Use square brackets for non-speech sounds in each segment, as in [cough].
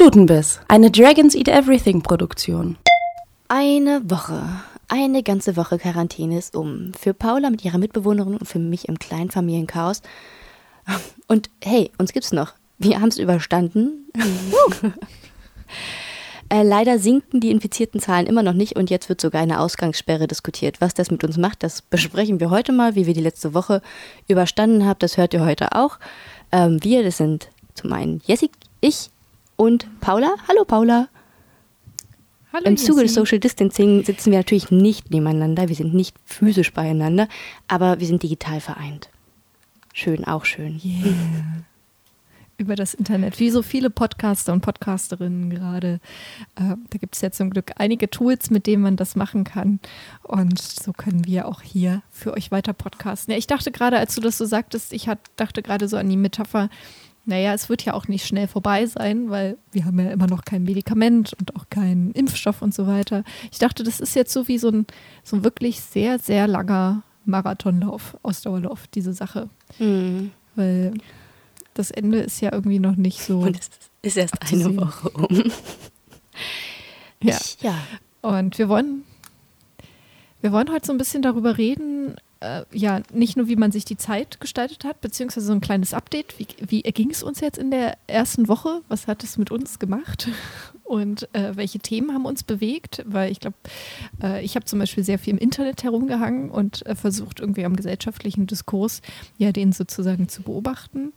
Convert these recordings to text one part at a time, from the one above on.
Stutenbiss, eine Dragons Eat Everything Produktion. Eine Woche, eine ganze Woche Quarantäne ist um. Für Paula mit ihrer Mitbewohnerin und für mich im kleinen Familienchaos. Und hey, uns gibt's noch. Wir haben es überstanden. äh, leider sinken die infizierten Zahlen immer noch nicht und jetzt wird sogar eine Ausgangssperre diskutiert. Was das mit uns macht, das besprechen wir heute mal, wie wir die letzte Woche überstanden haben. Das hört ihr heute auch. Ähm, wir, das sind zum einen Jessik, ich und Paula. Hallo Paula. Hallo, Im Zuge des. Social Distancing sitzen wir natürlich nicht nebeneinander, wir sind nicht physisch beieinander, aber wir sind digital vereint. Schön, auch schön. Yeah. Über das Internet, wie so viele Podcaster und Podcasterinnen gerade. Äh, da gibt es ja zum Glück einige Tools, mit denen man das machen kann. Und so können wir auch hier für euch weiter podcasten. Ja, ich dachte gerade, als du das so sagtest, ich hat, dachte gerade so an die Metapher, naja, es wird ja auch nicht schnell vorbei sein, weil wir haben ja immer noch kein Medikament und auch keinen Impfstoff und so weiter. Ich dachte, das ist jetzt so wie so ein, so ein wirklich sehr, sehr langer Marathonlauf, Ausdauerlauf, diese Sache. Mhm. Weil das Ende ist ja irgendwie noch nicht so. Und es ist erst eine abzusehen. Woche um. Ja. Ich, ja. Und wir wollen, wir wollen heute so ein bisschen darüber reden, äh, ja, nicht nur, wie man sich die Zeit gestaltet hat, beziehungsweise so ein kleines Update. Wie, wie erging es uns jetzt in der ersten Woche? Was hat es mit uns gemacht? [laughs] Und äh, welche Themen haben uns bewegt? Weil ich glaube, äh, ich habe zum Beispiel sehr viel im Internet herumgehangen und äh, versucht, irgendwie am gesellschaftlichen Diskurs, ja, den sozusagen zu beobachten.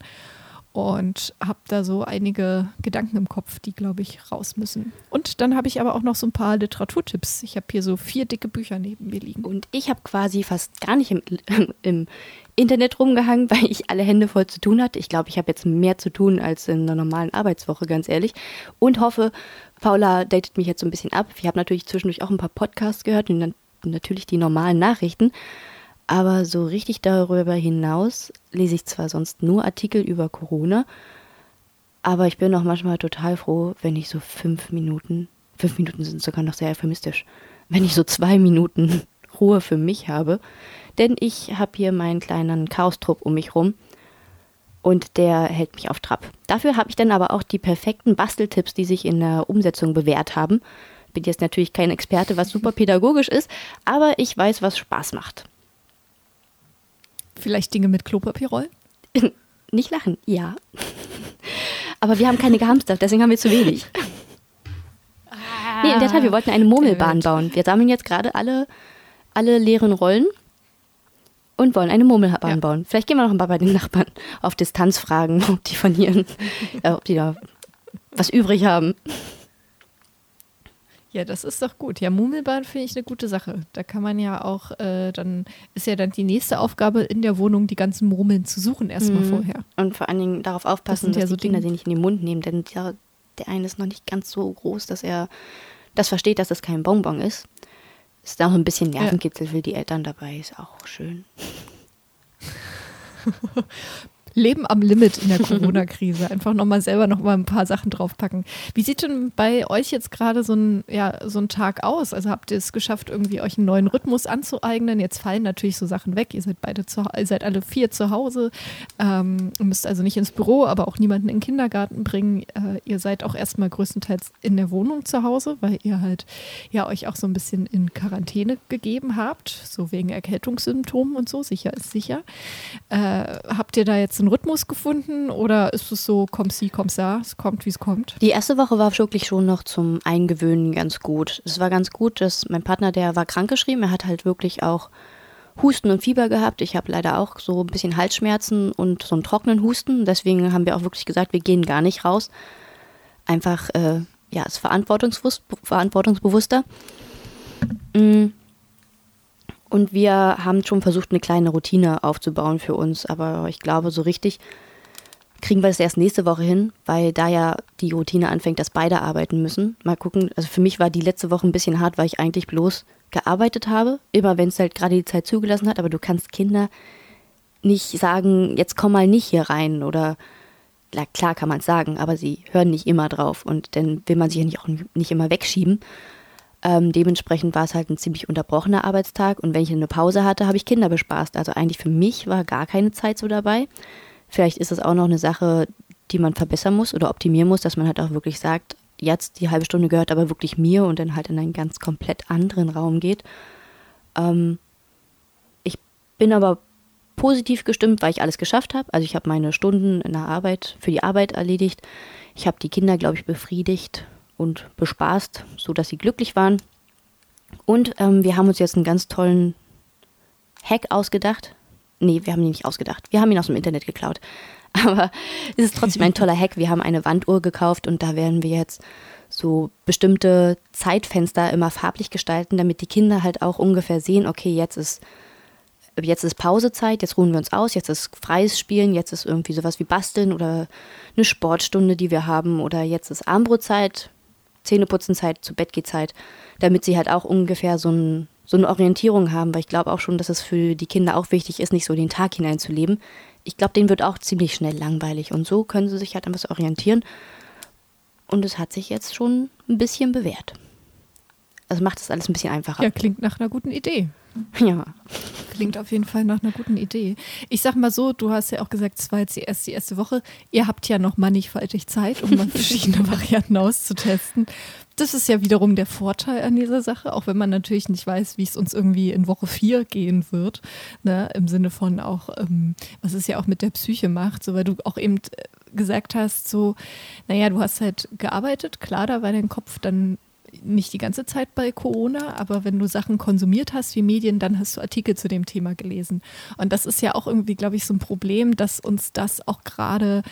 Und habe da so einige Gedanken im Kopf, die, glaube ich, raus müssen. Und dann habe ich aber auch noch so ein paar Literaturtipps. Ich habe hier so vier dicke Bücher neben mir liegen. Und ich habe quasi fast gar nicht im, [laughs] im Internet rumgehangen, weil ich alle Hände voll zu tun hatte. Ich glaube, ich habe jetzt mehr zu tun als in einer normalen Arbeitswoche, ganz ehrlich. Und hoffe, Paula datet mich jetzt so ein bisschen ab. Ich habe natürlich zwischendurch auch ein paar Podcasts gehört und dann natürlich die normalen Nachrichten. Aber so richtig darüber hinaus lese ich zwar sonst nur Artikel über Corona, aber ich bin auch manchmal total froh, wenn ich so fünf Minuten, fünf Minuten sind sogar noch sehr euphemistisch, wenn ich so zwei Minuten [laughs] Ruhe für mich habe. Denn ich habe hier meinen kleinen Chaostrupp um mich rum und der hält mich auf Trab. Dafür habe ich dann aber auch die perfekten Basteltipps, die sich in der Umsetzung bewährt haben. Bin jetzt natürlich kein Experte, was super pädagogisch ist, aber ich weiß, was Spaß macht. Vielleicht Dinge mit Klopapierrollen? [laughs] Nicht lachen, ja. [laughs] Aber wir haben keine gehamstert, deswegen haben wir zu wenig. [laughs] Nee, in der Tat, wir wollten eine Murmelbahn bauen. Wir sammeln jetzt gerade alle, alle leeren Rollen und wollen eine Murmelbahn Ja. bauen. Vielleicht gehen wir noch ein paar bei den Nachbarn auf Distanz fragen, ob die von ihren, äh, ob die da was übrig haben. Ja, das ist doch gut. Ja, Murmelbahn finde ich eine gute Sache. Da kann man ja auch, äh, dann ist ja dann die nächste Aufgabe in der Wohnung, die ganzen Murmeln zu suchen, erstmal Mhm. vorher. Und vor allen Dingen darauf aufpassen, ja dass so die Kinder Dinge- sie nicht in den Mund nehmen, denn der, der eine ist noch nicht ganz so groß, dass er das versteht, dass das kein Bonbon ist. Ist auch ein bisschen Ja. Nervenkitzel für die Eltern dabei, ist auch schön. [laughs] Leben am Limit in der [laughs] Corona-Krise. Einfach nochmal selber nochmal ein paar Sachen draufpacken. Wie sieht denn bei euch jetzt gerade so ein, ja, so ein Tag aus? Also habt ihr es geschafft, irgendwie euch einen neuen Rhythmus anzueignen? Jetzt fallen natürlich so Sachen weg. Ihr seid beide zu, ihr seid alle vier zu Hause. Ähm, ihr müsst also nicht ins Büro, aber auch niemanden in den Kindergarten bringen. Äh, ihr seid auch erstmal größtenteils in der Wohnung zu Hause, weil ihr halt ja euch auch so ein bisschen in Quarantäne gegeben habt, so wegen Erkältungssymptomen und so. Sicher ist sicher. Äh, habt ihr da jetzt einen Rhythmus gefunden oder ist es so, komm sie, komm sa, es kommt, wie es kommt? Die erste Woche war wirklich schon noch zum Eingewöhnen ganz gut. Es war ganz gut, dass mein Partner, der war krankgeschrieben, er hat halt wirklich auch Husten und Fieber gehabt. Ich habe leider auch so ein bisschen Halsschmerzen und so einen trockenen Husten. Deswegen haben wir auch wirklich gesagt, wir gehen gar nicht raus. Einfach, äh, ja, ist verantwortungsbewusst, verantwortungsbewusster. Mm. Und wir haben schon versucht, eine kleine Routine aufzubauen für uns. Aber ich glaube, so richtig kriegen wir das erst nächste Woche hin, weil da ja die Routine anfängt, dass beide arbeiten müssen. Mal gucken. Also für mich war die letzte Woche ein bisschen hart, weil ich eigentlich bloß gearbeitet habe. Immer wenn es halt gerade die Zeit zugelassen hat. Aber du kannst Kinder nicht sagen, jetzt komm mal nicht hier rein oder klar, kann man es sagen, aber sie hören nicht immer drauf und dann will man sich ja nicht auch nicht immer wegschieben. Ähm, dementsprechend war es halt ein ziemlich unterbrochener Arbeitstag und wenn ich eine Pause hatte, habe ich Kinder bespaßt. Also eigentlich für mich war gar keine Zeit so dabei. Vielleicht ist es auch noch eine Sache, die man verbessern muss oder optimieren muss, dass man halt auch wirklich sagt, jetzt die halbe Stunde gehört aber wirklich mir und dann halt in einen ganz komplett anderen Raum geht. Ähm, ich bin aber positiv gestimmt, weil ich alles geschafft habe. Also ich habe meine Stunden in der Arbeit für die Arbeit erledigt. Ich habe die Kinder, glaube ich, befriedigt und bespaßt, sodass sie glücklich waren. Und ähm, wir haben uns jetzt einen ganz tollen Hack ausgedacht. Nee, wir haben ihn nicht ausgedacht. Wir haben ihn aus dem Internet geklaut. [laughs] Aber es ist trotzdem ein toller Hack. Wir haben eine Wanduhr gekauft und da werden wir jetzt so bestimmte Zeitfenster immer farblich gestalten, damit die Kinder halt auch ungefähr sehen, okay, jetzt ist jetzt ist Pausezeit, jetzt ruhen wir uns aus, jetzt ist freies Spielen, jetzt ist irgendwie sowas wie Basteln oder eine Sportstunde, die wir haben oder jetzt ist Armbrotzeit, Zähneputzenzeit, zu Bettgehzeit, damit sie halt auch ungefähr so, ein, so eine Orientierung haben, weil ich glaube auch schon, dass es für die Kinder auch wichtig ist, nicht so den Tag hineinzuleben. Ich glaube, denen wird auch ziemlich schnell langweilig und so können sie sich halt an was orientieren. Und es hat sich jetzt schon ein bisschen bewährt. Also macht es alles ein bisschen einfacher. Ja, klingt nach einer guten Idee. Ja. Klingt auf jeden Fall nach einer guten Idee. Ich sag mal so, du hast ja auch gesagt, es war jetzt die erste, die erste Woche. Ihr habt ja noch mannigfaltig Zeit, um mal [laughs] verschiedene Varianten auszutesten. Das ist ja wiederum der Vorteil an dieser Sache, auch wenn man natürlich nicht weiß, wie es uns irgendwie in Woche 4 gehen wird. Ne? Im Sinne von auch, ähm, was es ja auch mit der Psyche macht, so weil du auch eben äh, gesagt hast, so, naja, du hast halt gearbeitet, klar, da war dein Kopf dann nicht die ganze Zeit bei Corona, aber wenn du Sachen konsumiert hast wie Medien, dann hast du Artikel zu dem Thema gelesen. Und das ist ja auch irgendwie, glaube ich, so ein Problem, dass uns das auch gerade,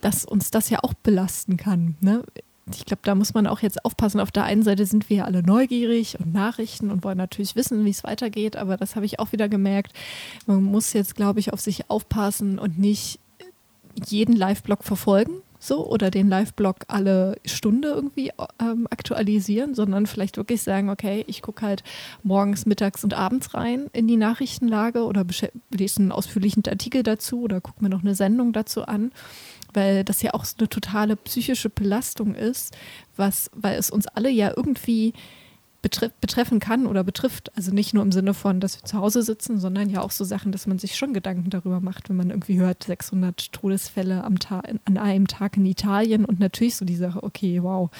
dass uns das ja auch belasten kann. Ne? ich glaube, da muss man auch jetzt aufpassen. Auf der einen Seite sind wir ja alle neugierig und Nachrichten und wollen natürlich wissen, wie es weitergeht, aber das habe ich auch wieder gemerkt. Man muss jetzt, glaube ich, auf sich aufpassen und nicht jeden Live-Blog verfolgen, so oder den Live-Blog alle Stunde irgendwie ähm, aktualisieren, sondern vielleicht wirklich sagen, okay, ich gucke halt morgens, mittags und abends rein in die Nachrichtenlage oder lese einen ausführlichen Artikel dazu oder gucke mir noch eine Sendung dazu an, weil das ja auch so eine totale psychische Belastung ist, was, weil es uns alle ja irgendwie betreffen kann oder betrifft. Also nicht nur im Sinne von, dass wir zu Hause sitzen, sondern ja auch so Sachen, dass man sich schon Gedanken darüber macht, wenn man irgendwie hört, 600 Todesfälle am Tag, an einem Tag in Italien und natürlich so die Sache, okay, wow,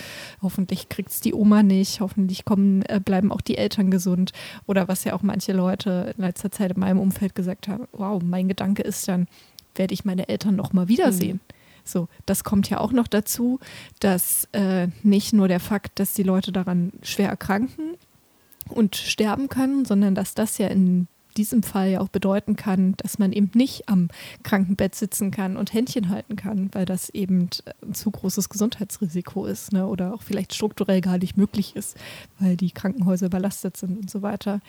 hoffentlich kriegt es die Oma nicht, hoffentlich kommen, äh, bleiben auch die Eltern gesund oder was ja auch manche Leute in letzter Zeit in meinem Umfeld gesagt haben, wow, mein Gedanke ist dann, werde ich meine Eltern noch mal wiedersehen. Mhm. So, das kommt ja auch noch dazu, dass äh, nicht nur der Fakt, dass die Leute daran schwer erkranken und sterben können, sondern dass das ja in diesem Fall ja auch bedeuten kann, dass man eben nicht am Krankenbett sitzen kann und Händchen halten kann, weil das eben ein zu großes Gesundheitsrisiko ist ne? oder auch vielleicht strukturell gar nicht möglich ist, weil die Krankenhäuser überlastet sind und so weiter.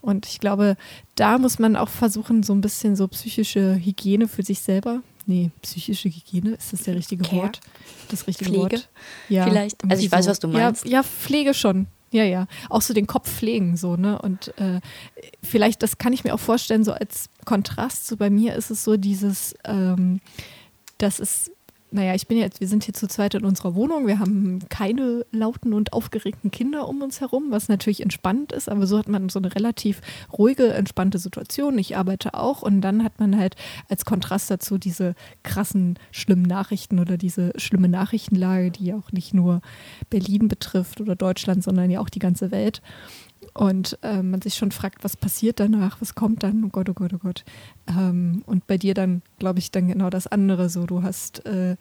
Und ich glaube, da muss man auch versuchen, so ein bisschen so psychische Hygiene für sich selber Nee, psychische Hygiene, ist das der richtige Care? Wort? Das richtige Pflege? Wort? Ja. Vielleicht. Also ich weiß, was du meinst. Ja, ja, Pflege schon. Ja, ja. Auch so den Kopf pflegen, so, ne? Und äh, vielleicht, das kann ich mir auch vorstellen, so als Kontrast, so bei mir ist es so dieses, ähm, das ist naja, ich bin jetzt, wir sind hier zu zweit in unserer Wohnung. Wir haben keine lauten und aufgeregten Kinder um uns herum, was natürlich entspannt ist, aber so hat man so eine relativ ruhige, entspannte Situation. Ich arbeite auch und dann hat man halt als Kontrast dazu diese krassen, schlimmen Nachrichten oder diese schlimme Nachrichtenlage, die ja auch nicht nur Berlin betrifft oder Deutschland, sondern ja auch die ganze Welt und äh, man sich schon fragt, was passiert danach, was kommt dann, oh Gott, oh Gott, oh Gott. Ähm, und bei dir dann, glaube ich, dann genau das andere so, du hast äh,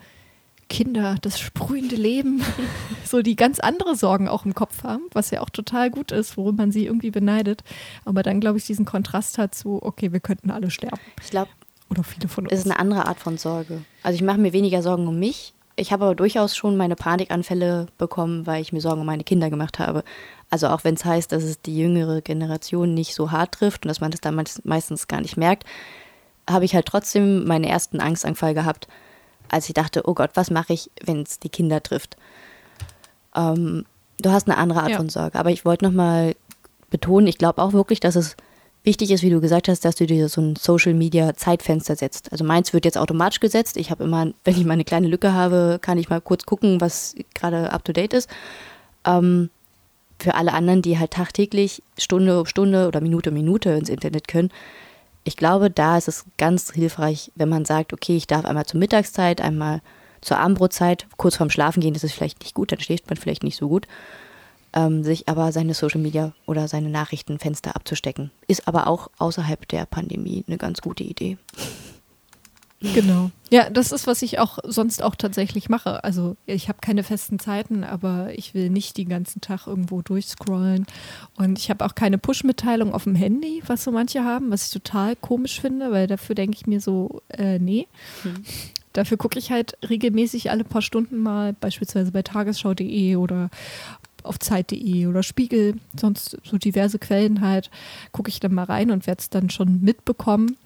Kinder, das sprühende Leben, [laughs] so die ganz andere Sorgen auch im Kopf haben, was ja auch total gut ist, worum man sie irgendwie beneidet, aber dann, glaube ich, diesen Kontrast hat zu, okay, wir könnten alle sterben. Ich glaube, oder viele von uns. Es ist eine andere Art von Sorge. Also ich mache mir weniger Sorgen um mich. Ich habe aber durchaus schon meine Panikanfälle bekommen, weil ich mir Sorgen um meine Kinder gemacht habe. Also auch wenn es heißt, dass es die jüngere Generation nicht so hart trifft und dass man das dann meistens gar nicht merkt, habe ich halt trotzdem meinen ersten Angstanfall gehabt, als ich dachte, oh Gott, was mache ich, wenn es die Kinder trifft? Ähm, du hast eine andere Art ja. von Sorge. Aber ich wollte nochmal betonen, ich glaube auch wirklich, dass es wichtig ist, wie du gesagt hast, dass du dir so ein Social Media Zeitfenster setzt. Also meins wird jetzt automatisch gesetzt. Ich habe immer, wenn ich mal eine kleine Lücke habe, kann ich mal kurz gucken, was gerade up to date ist. Ähm, für alle anderen, die halt tagtäglich Stunde um Stunde oder Minute um Minute ins Internet können, ich glaube, da ist es ganz hilfreich, wenn man sagt, okay, ich darf einmal zur Mittagszeit, einmal zur Abendbrotzeit, kurz vorm Schlafen gehen, ist es vielleicht nicht gut, dann schläft man vielleicht nicht so gut. Ähm, sich aber seine Social Media oder seine Nachrichtenfenster abzustecken. Ist aber auch außerhalb der Pandemie eine ganz gute Idee. Genau. Ja, das ist, was ich auch sonst auch tatsächlich mache. Also ich habe keine festen Zeiten, aber ich will nicht den ganzen Tag irgendwo durchscrollen. Und ich habe auch keine Push-Mitteilung auf dem Handy, was so manche haben, was ich total komisch finde, weil dafür denke ich mir so, äh, nee. Hm. Dafür gucke ich halt regelmäßig alle paar Stunden mal, beispielsweise bei tagesschau.de oder auf Zeit.de oder Spiegel, sonst so diverse Quellen halt, gucke ich dann mal rein und werde es dann schon mitbekommen.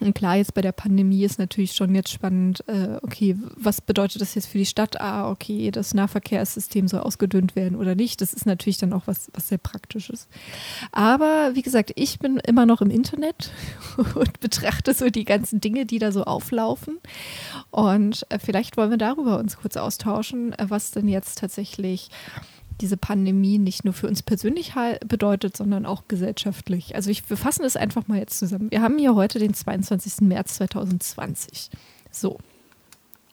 Und klar, jetzt bei der Pandemie ist natürlich schon jetzt spannend, äh, okay, was bedeutet das jetzt für die Stadt? Ah, okay, das Nahverkehrssystem soll ausgedünnt werden oder nicht. Das ist natürlich dann auch was, was sehr praktisches. Aber wie gesagt, ich bin immer noch im Internet [laughs] und betrachte so die ganzen Dinge, die da so auflaufen. Und äh, vielleicht wollen wir darüber uns kurz austauschen, äh, was denn jetzt tatsächlich diese Pandemie nicht nur für uns persönlich bedeutet, sondern auch gesellschaftlich. Also ich, wir fassen es einfach mal jetzt zusammen. Wir haben hier heute den 22. März 2020. So.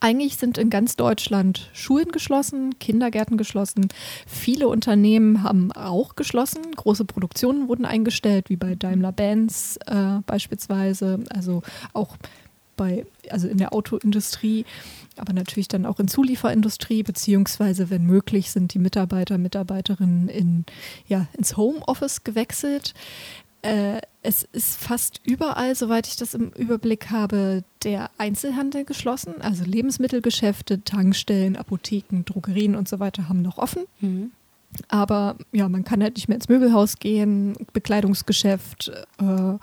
Eigentlich sind in ganz Deutschland Schulen geschlossen, Kindergärten geschlossen. Viele Unternehmen haben auch geschlossen. Große Produktionen wurden eingestellt, wie bei Daimler-Benz äh, beispielsweise. Also auch bei, also in der Autoindustrie, aber natürlich dann auch in Zulieferindustrie, beziehungsweise wenn möglich sind die Mitarbeiter, Mitarbeiterinnen in, ja, ins Homeoffice gewechselt. Äh, es ist fast überall, soweit ich das im Überblick habe, der Einzelhandel geschlossen. Also Lebensmittelgeschäfte, Tankstellen, Apotheken, Drogerien und so weiter haben noch offen. Mhm. Aber ja, man kann halt nicht mehr ins Möbelhaus gehen, Bekleidungsgeschäft äh,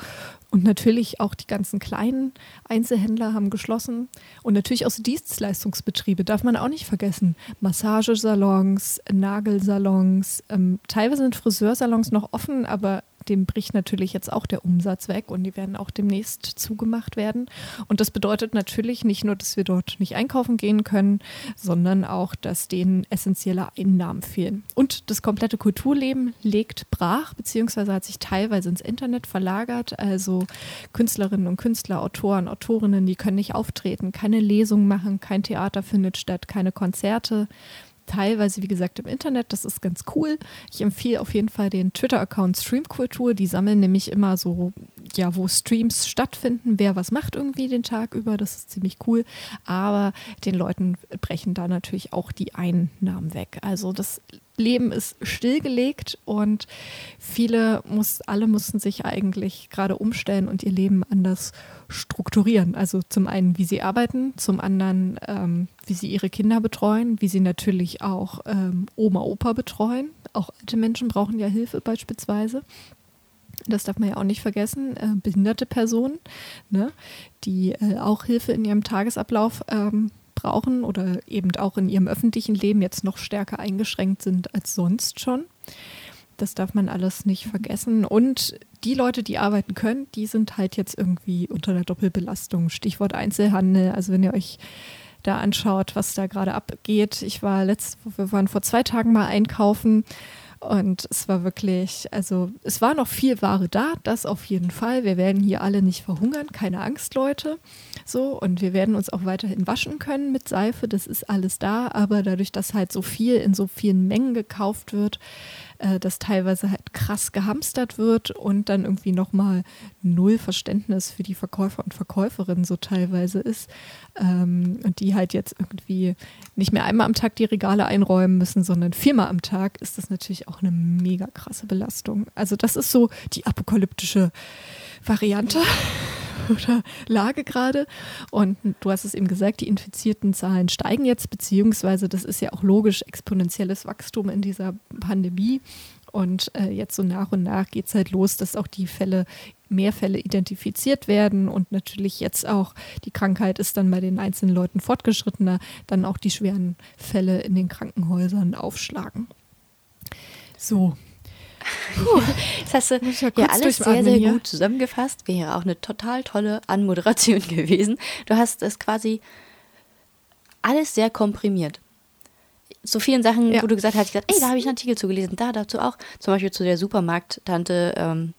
und natürlich auch die ganzen kleinen Einzelhändler haben geschlossen. Und natürlich auch Dienstleistungsbetriebe darf man auch nicht vergessen. Massagesalons, Nagelsalons, ähm, teilweise sind Friseursalons noch offen, aber dem bricht natürlich jetzt auch der Umsatz weg und die werden auch demnächst zugemacht werden. Und das bedeutet natürlich nicht nur, dass wir dort nicht einkaufen gehen können, sondern auch, dass denen essentielle Einnahmen fehlen. Und das komplette Kulturleben legt brach, beziehungsweise hat sich teilweise ins Internet verlagert. Also Künstlerinnen und Künstler, Autoren, Autorinnen, die können nicht auftreten, keine Lesungen machen, kein Theater findet statt, keine Konzerte teilweise, wie gesagt, im Internet. Das ist ganz cool. Ich empfehle auf jeden Fall den Twitter-Account Streamkultur. Die sammeln nämlich immer so, ja, wo Streams stattfinden, wer was macht irgendwie den Tag über. Das ist ziemlich cool. Aber den Leuten brechen da natürlich auch die Einnahmen weg. Also das Leben ist stillgelegt und viele muss, alle mussten sich eigentlich gerade umstellen und ihr Leben anders strukturieren. Also zum einen, wie sie arbeiten, zum anderen, ähm, wie sie ihre Kinder betreuen, wie sie natürlich auch ähm, Oma, Opa betreuen. Auch alte Menschen brauchen ja Hilfe beispielsweise. Das darf man ja auch nicht vergessen. Äh, behinderte Personen, ne, die äh, auch Hilfe in ihrem Tagesablauf ähm, brauchen oder eben auch in ihrem öffentlichen Leben jetzt noch stärker eingeschränkt sind als sonst schon. Das darf man alles nicht vergessen. Und die Leute, die arbeiten können, die sind halt jetzt irgendwie unter der Doppelbelastung. Stichwort Einzelhandel. Also wenn ihr euch da anschaut, was da gerade abgeht. Ich war letzt, wir waren vor zwei Tagen mal einkaufen und es war wirklich, also es war noch viel Ware da, das auf jeden Fall. Wir werden hier alle nicht verhungern, keine Angst, Leute. So, und wir werden uns auch weiterhin waschen können mit Seife, das ist alles da, aber dadurch, dass halt so viel in so vielen Mengen gekauft wird, äh, dass teilweise halt krass gehamstert wird und dann irgendwie nochmal null Verständnis für die Verkäufer und Verkäuferinnen so teilweise ist. Ähm, und die halt jetzt irgendwie nicht mehr einmal am Tag die Regale einräumen müssen, sondern viermal am Tag, ist das natürlich auch eine mega krasse Belastung. Also das ist so die apokalyptische Variante [laughs] oder Lage gerade. Und du hast es eben gesagt, die infizierten Zahlen steigen jetzt, beziehungsweise das ist ja auch logisch exponentielles Wachstum in dieser Pandemie. Und äh, jetzt so nach und nach geht es halt los, dass auch die Fälle, mehr Fälle identifiziert werden und natürlich jetzt auch die Krankheit ist dann bei den einzelnen Leuten fortgeschrittener, dann auch die schweren Fälle in den Krankenhäusern aufschlagen. So, Puh, das hast du ja, ja alles sehr, sehr hier. gut zusammengefasst. Wäre auch eine total tolle Anmoderation [laughs] gewesen. Du hast es quasi alles sehr komprimiert. So vielen Sachen, ja. wo du gesagt hast, ich gesagt, ey, da habe ich einen Artikel zugelesen, da dazu auch. Zum Beispiel zu der Supermarkttante, ähm,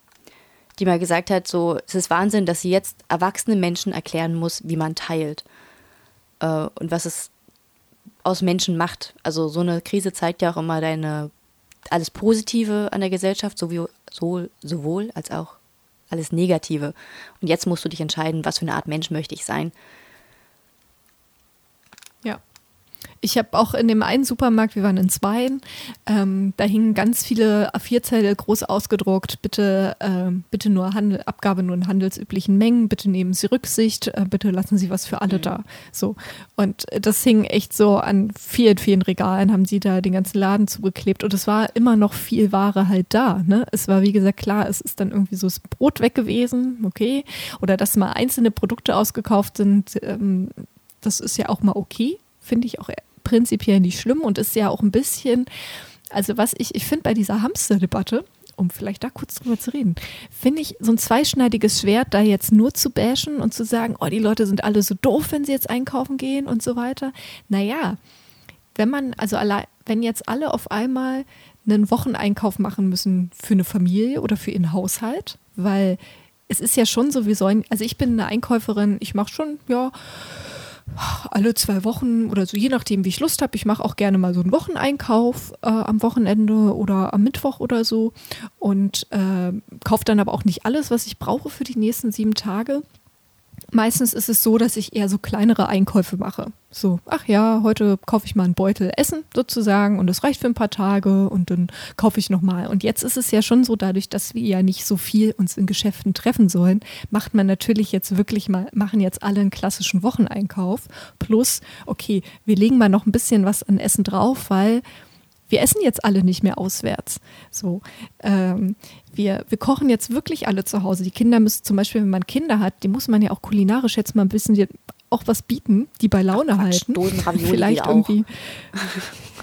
die mal gesagt hat, so, es ist Wahnsinn, dass sie jetzt erwachsenen Menschen erklären muss, wie man teilt. Äh, und was es aus Menschen macht. Also so eine Krise zeigt ja auch immer deine alles Positive an der Gesellschaft, sowie, so, sowohl als auch alles Negative. Und jetzt musst du dich entscheiden, was für eine Art Mensch möchte ich sein. Ich habe auch in dem einen Supermarkt, wir waren in zweien, ähm, da hingen ganz viele A4-Zettel groß ausgedruckt. Bitte, äh, bitte nur Handel, Abgabe nur in handelsüblichen Mengen. Bitte nehmen Sie Rücksicht. Äh, bitte lassen Sie was für alle mhm. da. So und das hing echt so an vielen, vielen Regalen. Haben sie da den ganzen Laden zugeklebt und es war immer noch viel Ware halt da. Ne? Es war wie gesagt klar, es ist dann irgendwie so das Brot weg gewesen, okay, oder dass mal einzelne Produkte ausgekauft sind. Ähm, das ist ja auch mal okay finde ich auch prinzipiell nicht schlimm und ist ja auch ein bisschen, also was ich, ich finde bei dieser Hamster-Debatte, um vielleicht da kurz drüber zu reden, finde ich so ein zweischneidiges Schwert, da jetzt nur zu bashen und zu sagen, oh, die Leute sind alle so doof, wenn sie jetzt einkaufen gehen und so weiter. Naja, wenn man, also allein, wenn jetzt alle auf einmal einen Wocheneinkauf machen müssen für eine Familie oder für ihren Haushalt, weil es ist ja schon so, wir sollen, also ich bin eine Einkäuferin, ich mache schon, ja, alle zwei Wochen oder so, je nachdem, wie ich Lust habe. Ich mache auch gerne mal so einen Wocheneinkauf äh, am Wochenende oder am Mittwoch oder so und äh, kaufe dann aber auch nicht alles, was ich brauche für die nächsten sieben Tage. Meistens ist es so, dass ich eher so kleinere Einkäufe mache. So, ach ja, heute kaufe ich mal einen Beutel Essen sozusagen und das reicht für ein paar Tage und dann kaufe ich nochmal. Und jetzt ist es ja schon so, dadurch, dass wir ja nicht so viel uns in Geschäften treffen sollen, macht man natürlich jetzt wirklich mal, machen jetzt alle einen klassischen Wocheneinkauf. Plus, okay, wir legen mal noch ein bisschen was an Essen drauf, weil wir essen jetzt alle nicht mehr auswärts. So, ähm, wir, wir kochen jetzt wirklich alle zu Hause. Die Kinder müssen zum Beispiel, wenn man Kinder hat, die muss man ja auch kulinarisch jetzt mal ein bisschen auch was bieten, die bei Laune Ach, halten. [laughs] Vielleicht irgendwie.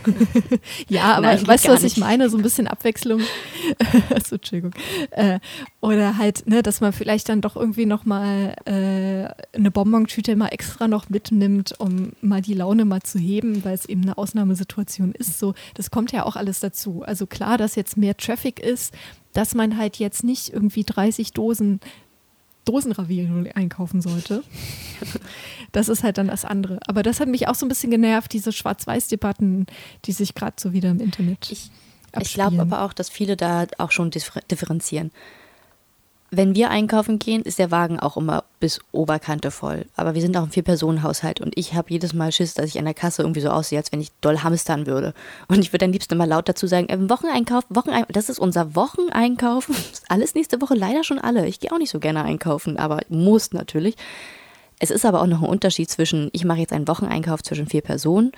[laughs] ja, aber Nein, weißt du, was ich meine? So ein bisschen Abwechslung. [laughs] so, Entschuldigung. Äh, oder halt, ne, dass man vielleicht dann doch irgendwie nochmal äh, eine Bonbontüte mal extra noch mitnimmt, um mal die Laune mal zu heben, weil es eben eine Ausnahmesituation ist. So, das kommt ja auch alles dazu. Also klar, dass jetzt mehr Traffic ist, dass man halt jetzt nicht irgendwie 30 Dosen Dosenravioli einkaufen sollte. Das ist halt dann das andere. Aber das hat mich auch so ein bisschen genervt, diese Schwarz-Weiß-Debatten, die sich gerade so wieder im Internet. Ich, ich glaube aber auch, dass viele da auch schon differenzieren wenn wir einkaufen gehen, ist der Wagen auch immer bis Oberkante voll. Aber wir sind auch ein Vier-Personen-Haushalt und ich habe jedes Mal Schiss, dass ich an der Kasse irgendwie so aussehe, als wenn ich doll hamstern würde. Und ich würde am liebsten immer laut dazu sagen, äh, Wocheneinkauf, Wocheneinkauf, das ist unser Wocheneinkauf. [laughs] Alles nächste Woche leider schon alle. Ich gehe auch nicht so gerne einkaufen, aber muss natürlich. Es ist aber auch noch ein Unterschied zwischen, ich mache jetzt einen Wocheneinkauf zwischen vier Personen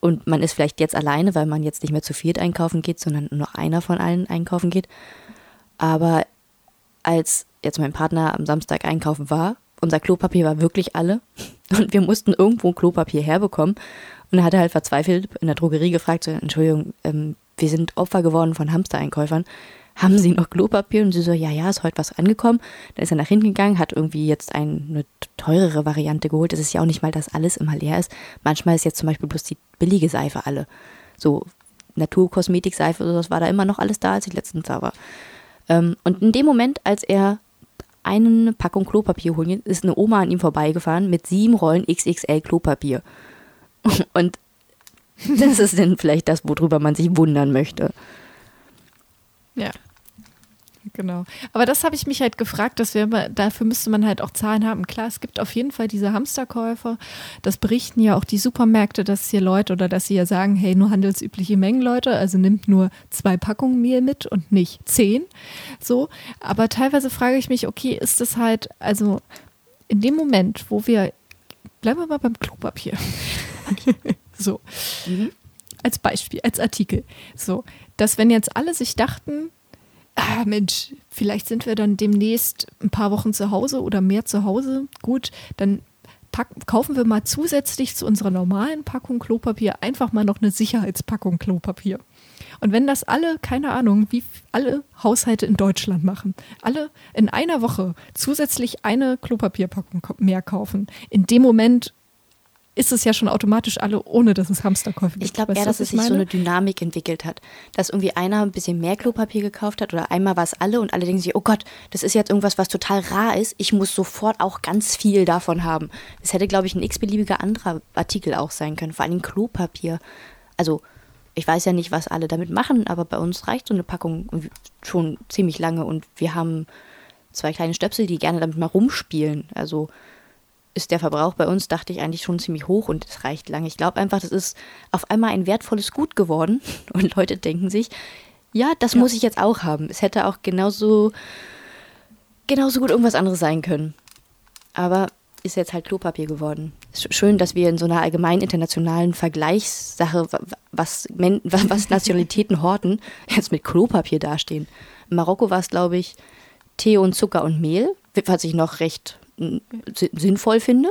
und man ist vielleicht jetzt alleine, weil man jetzt nicht mehr zu viert einkaufen geht, sondern nur noch einer von allen einkaufen geht. Aber als jetzt mein Partner am Samstag einkaufen war, unser Klopapier war wirklich alle [laughs] und wir mussten irgendwo Klopapier herbekommen. Und er hatte halt verzweifelt in der Drogerie gefragt, so, Entschuldigung, ähm, wir sind Opfer geworden von Hamstereinkäufern. Haben Sie noch Klopapier? Und sie so, ja, ja, ist heute was angekommen. Dann ist er nach hinten gegangen, hat irgendwie jetzt eine teurere Variante geholt. Es ist ja auch nicht mal, dass alles immer leer ist. Manchmal ist jetzt zum Beispiel bloß die billige Seife alle. So Naturkosmetikseife oder sowas war da immer noch alles da, als ich letztens da war. Ähm, und in dem Moment, als er eine Packung Klopapier holen, ist eine Oma an ihm vorbeigefahren mit sieben Rollen XXL Klopapier. [laughs] Und das ist dann vielleicht das, worüber man sich wundern möchte. Ja. Genau. Aber das habe ich mich halt gefragt, dass wir dafür müsste man halt auch Zahlen haben. Klar, es gibt auf jeden Fall diese Hamsterkäufer. Das berichten ja auch die Supermärkte, dass hier Leute oder dass sie ja sagen, hey, nur handelsübliche Mengen, Leute, also nimmt nur zwei Packungen Mehl mit und nicht zehn. So. Aber teilweise frage ich mich, okay, ist das halt, also in dem Moment, wo wir, bleiben wir mal beim Klopapier. [laughs] so. Mhm. Als Beispiel, als Artikel. So, dass wenn jetzt alle sich dachten, ah Mensch, vielleicht sind wir dann demnächst ein paar Wochen zu Hause oder mehr zu Hause. Gut, dann packen, kaufen wir mal zusätzlich zu unserer normalen Packung Klopapier einfach mal noch eine Sicherheitspackung Klopapier. Und wenn das alle, keine Ahnung, wie alle Haushalte in Deutschland machen, alle in einer Woche zusätzlich eine Klopapierpackung mehr kaufen, in dem Moment ist es ja schon automatisch alle, ohne dass es Hamsterkäufe gibt. Ich glaube eher, dass es sich so eine Dynamik entwickelt hat. Dass irgendwie einer ein bisschen mehr Klopapier gekauft hat oder einmal war es alle und alle denken sich, oh Gott, das ist jetzt irgendwas, was total rar ist. Ich muss sofort auch ganz viel davon haben. Das hätte, glaube ich, ein x-beliebiger anderer Artikel auch sein können. Vor allem Klopapier. Also, ich weiß ja nicht, was alle damit machen, aber bei uns reicht so eine Packung schon ziemlich lange und wir haben zwei kleine Stöpsel, die gerne damit mal rumspielen. Also, ist der Verbrauch bei uns, dachte ich, eigentlich schon ziemlich hoch und es reicht lange. Ich glaube einfach, das ist auf einmal ein wertvolles Gut geworden [laughs] und Leute denken sich, ja, das ja. muss ich jetzt auch haben. Es hätte auch genauso, genauso gut irgendwas anderes sein können. Aber ist jetzt halt Klopapier geworden. Ist schön, dass wir in so einer allgemeinen internationalen Vergleichssache, was, [laughs] was Nationalitäten horten, jetzt mit Klopapier dastehen. In Marokko war es, glaube ich, Tee und Zucker und Mehl, was ich noch recht sinnvoll finde.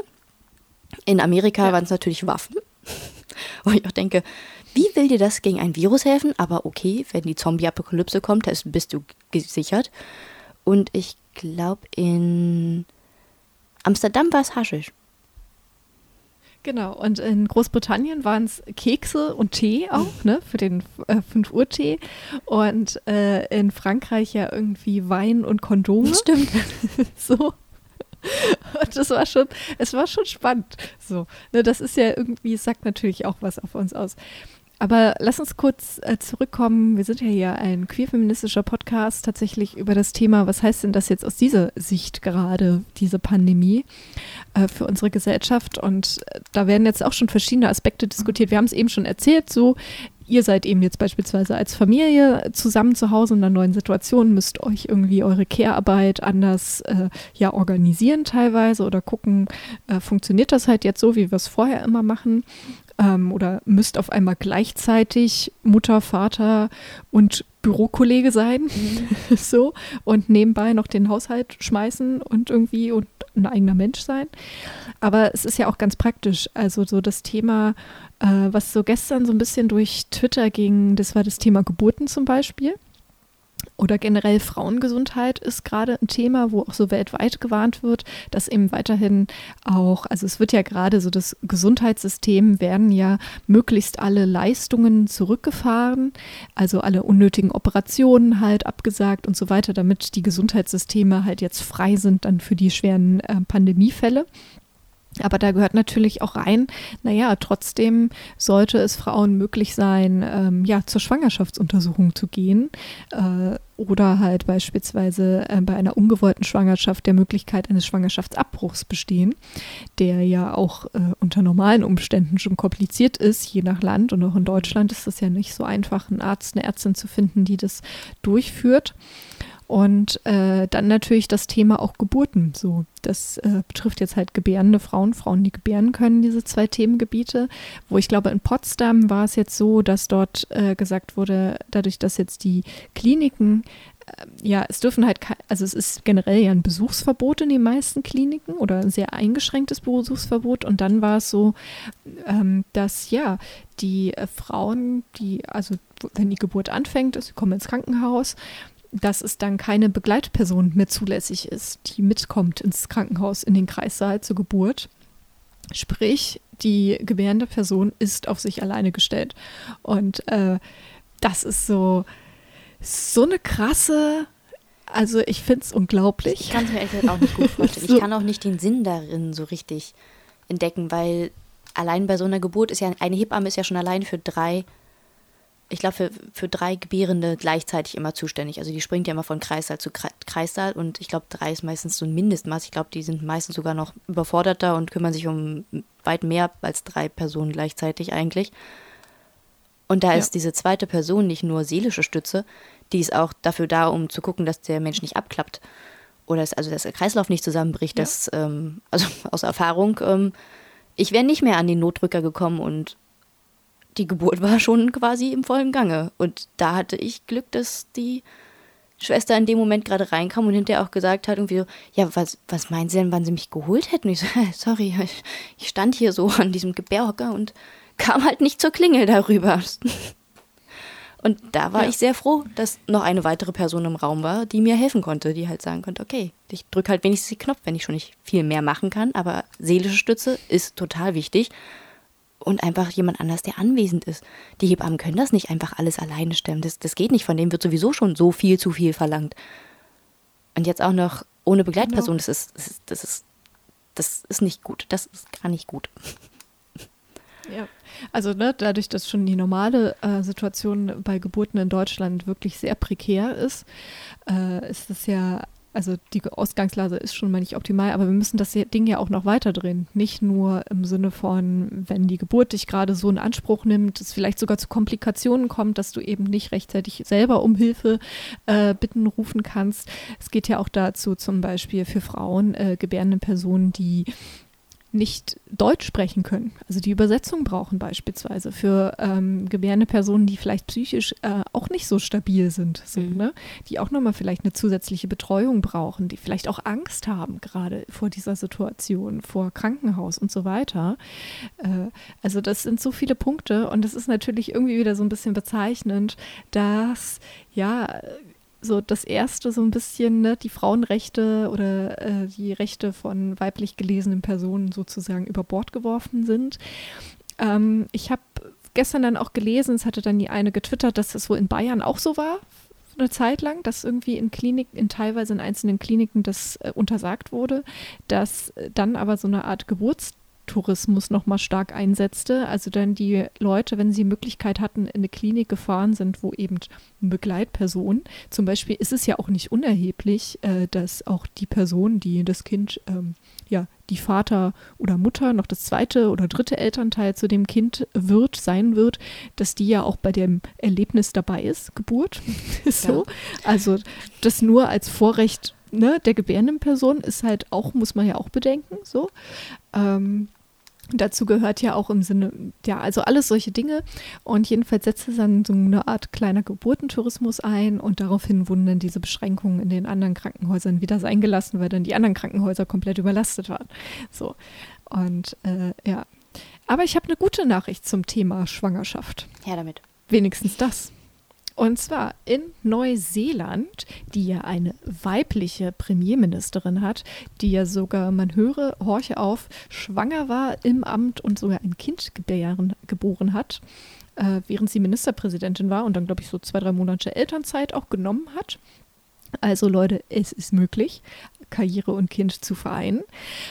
In Amerika ja. waren es natürlich Waffen. [laughs] Wo ich auch denke, wie will dir das gegen ein Virus helfen? Aber okay, wenn die Zombie-Apokalypse kommt, bist du gesichert. Und ich glaube, in Amsterdam war es Haschisch. Genau, und in Großbritannien waren es Kekse und Tee auch, ne, für den äh, 5 Uhr Tee. Und äh, in Frankreich ja irgendwie Wein und Kondome. Stimmt. [laughs] so. Und [laughs] das war schon, es war schon spannend. So, ne, das ist ja irgendwie, sagt natürlich auch was auf uns aus. Aber lass uns kurz äh, zurückkommen. Wir sind ja hier ein queerfeministischer Podcast tatsächlich über das Thema, was heißt denn das jetzt aus dieser Sicht gerade, diese Pandemie äh, für unsere Gesellschaft? Und äh, da werden jetzt auch schon verschiedene Aspekte diskutiert. Wir haben es eben schon erzählt, so ihr seid eben jetzt beispielsweise als Familie zusammen zu Hause in einer neuen Situation, müsst euch irgendwie eure Care-Arbeit anders äh, ja organisieren teilweise oder gucken, äh, funktioniert das halt jetzt so, wie wir es vorher immer machen ähm, oder müsst auf einmal gleichzeitig Mutter, Vater und Bürokollege sein, mhm. [laughs] so und nebenbei noch den Haushalt schmeißen und irgendwie und ein eigener Mensch sein. Aber es ist ja auch ganz praktisch. Also so das Thema, äh, was so gestern so ein bisschen durch Twitter ging, das war das Thema Geburten zum Beispiel oder generell Frauengesundheit ist gerade ein Thema, wo auch so weltweit gewarnt wird, dass eben weiterhin auch, also es wird ja gerade so das Gesundheitssystem werden ja möglichst alle Leistungen zurückgefahren, also alle unnötigen Operationen halt abgesagt und so weiter, damit die Gesundheitssysteme halt jetzt frei sind dann für die schweren äh, Pandemiefälle. Aber da gehört natürlich auch rein, naja, trotzdem sollte es Frauen möglich sein, ähm, ja, zur Schwangerschaftsuntersuchung zu gehen äh, oder halt beispielsweise äh, bei einer ungewollten Schwangerschaft der Möglichkeit eines Schwangerschaftsabbruchs bestehen, der ja auch äh, unter normalen Umständen schon kompliziert ist, je nach Land. Und auch in Deutschland ist es ja nicht so einfach, einen Arzt, eine Ärztin zu finden, die das durchführt. Und äh, dann natürlich das Thema auch Geburten. So, das äh, betrifft jetzt halt gebärende Frauen, Frauen, die gebären können, diese zwei Themengebiete. Wo ich glaube, in Potsdam war es jetzt so, dass dort äh, gesagt wurde, dadurch, dass jetzt die Kliniken äh, ja, es dürfen halt, also es ist generell ja ein Besuchsverbot in den meisten Kliniken oder ein sehr eingeschränktes Besuchsverbot. Und dann war es so, ähm, dass ja die äh, Frauen, die, also wenn die Geburt anfängt, sie kommen ins Krankenhaus, dass es dann keine Begleitperson mehr zulässig ist, die mitkommt ins Krankenhaus, in den Kreissaal zur Geburt. Sprich, die gebärende Person ist auf sich alleine gestellt. Und äh, das ist so, so eine krasse, also ich finde es unglaublich. Ich kann es mir echt auch nicht gut vorstellen. [laughs] so. Ich kann auch nicht den Sinn darin so richtig entdecken, weil allein bei so einer Geburt ist ja, eine Hebamme ist ja schon allein für drei ich glaube, für, für drei Gebärende gleichzeitig immer zuständig. Also die springt ja immer von Kreissaal zu Kreissaal und ich glaube, drei ist meistens so ein Mindestmaß. Ich glaube, die sind meistens sogar noch überforderter und kümmern sich um weit mehr als drei Personen gleichzeitig eigentlich. Und da ja. ist diese zweite Person nicht nur seelische Stütze, die ist auch dafür da, um zu gucken, dass der Mensch nicht abklappt. Oder dass, also dass der Kreislauf nicht zusammenbricht. Ja. Dass, ähm, also [laughs] aus Erfahrung, ähm, ich wäre nicht mehr an den Notdrücker gekommen und die Geburt war schon quasi im vollen Gange. Und da hatte ich Glück, dass die Schwester in dem Moment gerade reinkam und hinterher auch gesagt hat, irgendwie so, ja, was, was meinen Sie denn, wann Sie mich geholt hätten? Ich so, [laughs] sorry, ich stand hier so an diesem Gebärhocker und kam halt nicht zur Klingel darüber. [laughs] Und da war Ja. ich sehr froh, dass noch eine weitere Person im Raum war, die mir helfen konnte, die halt sagen konnte, okay, ich drücke halt wenigstens den Knopf, wenn ich schon nicht viel mehr machen kann, aber seelische Stütze ist total wichtig. Und einfach jemand anders, der anwesend ist. Die Hebammen können das nicht einfach alles alleine stemmen. Das, das geht nicht, von dem wird sowieso schon so viel zu viel verlangt. Und jetzt auch noch ohne Begleitperson, das, ist, das, ist, das, ist, das ist nicht gut. Das ist gar nicht gut. [laughs] Ja, also ne, dadurch, dass schon die normale äh, Situation bei Geburten in Deutschland wirklich sehr prekär ist, äh, ist das ja, also die Ausgangslage ist schon mal nicht optimal, aber wir müssen das Ding ja auch noch weiterdrehen. Nicht nur im Sinne von, wenn die Geburt dich gerade so in Anspruch nimmt, es vielleicht sogar zu Komplikationen kommt, dass du eben nicht rechtzeitig selber um Hilfe äh, bitten rufen kannst. Es geht ja auch dazu zum Beispiel für Frauen, äh, gebärende Personen, die nicht Deutsch sprechen können, also die Übersetzung brauchen beispielsweise für ähm, gebärende Personen, die vielleicht psychisch äh, auch nicht so stabil sind, so, Mhm. ne? die auch nochmal vielleicht eine zusätzliche Betreuung brauchen, die vielleicht auch Angst haben gerade vor dieser Situation, vor Krankenhaus und so weiter. Äh, also das sind so viele Punkte und das ist natürlich irgendwie wieder so ein bisschen bezeichnend, dass ja so das erste so ein bisschen ne, die Frauenrechte oder äh, die Rechte von weiblich gelesenen Personen sozusagen über Bord geworfen sind. Ähm, ich habe gestern dann auch gelesen, es hatte dann die eine getwittert, dass das so in Bayern auch so war eine Zeit lang, dass irgendwie in Kliniken, in teilweise in einzelnen Kliniken das äh, untersagt wurde, dass äh, dann aber so eine Art Geburtstourismus nochmal stark einsetzte. Also dann die Leute, wenn sie Möglichkeit hatten, in eine Klinik gefahren sind, wo eben eine Begleitperson, zum Beispiel ist es ja auch nicht unerheblich, äh, dass auch die Person, die das Kind, ähm, ja, die Vater oder Mutter, noch das zweite oder dritte Elternteil zu dem Kind wird, sein wird, dass die ja auch bei dem Erlebnis dabei ist, Geburt. [laughs] so. Also das nur als Vorrecht ne, der gebärenden Person ist halt auch, muss man ja auch bedenken, so. Ähm, Dazu gehört ja auch im Sinne, ja, also alles solche Dinge. Und jedenfalls setzte dann so eine Art kleiner Geburtentourismus ein und daraufhin wurden dann diese Beschränkungen in den anderen Krankenhäusern wieder sein gelassen, weil dann die anderen Krankenhäuser komplett überlastet waren. So. Und äh, ja. Aber ich habe eine gute Nachricht zum Thema Schwangerschaft. Her damit. Wenigstens das. Und zwar in Neuseeland, die ja eine weibliche Premierministerin hat, die ja sogar, man höre, horche auf, schwanger war im Amt und sogar ein Kind gebären, geboren hat, äh, während sie Ministerpräsidentin war und dann, glaube ich, so zwei, drei Monate Elternzeit auch genommen hat. Also Leute, es ist möglich, Karriere und Kind zu vereinen.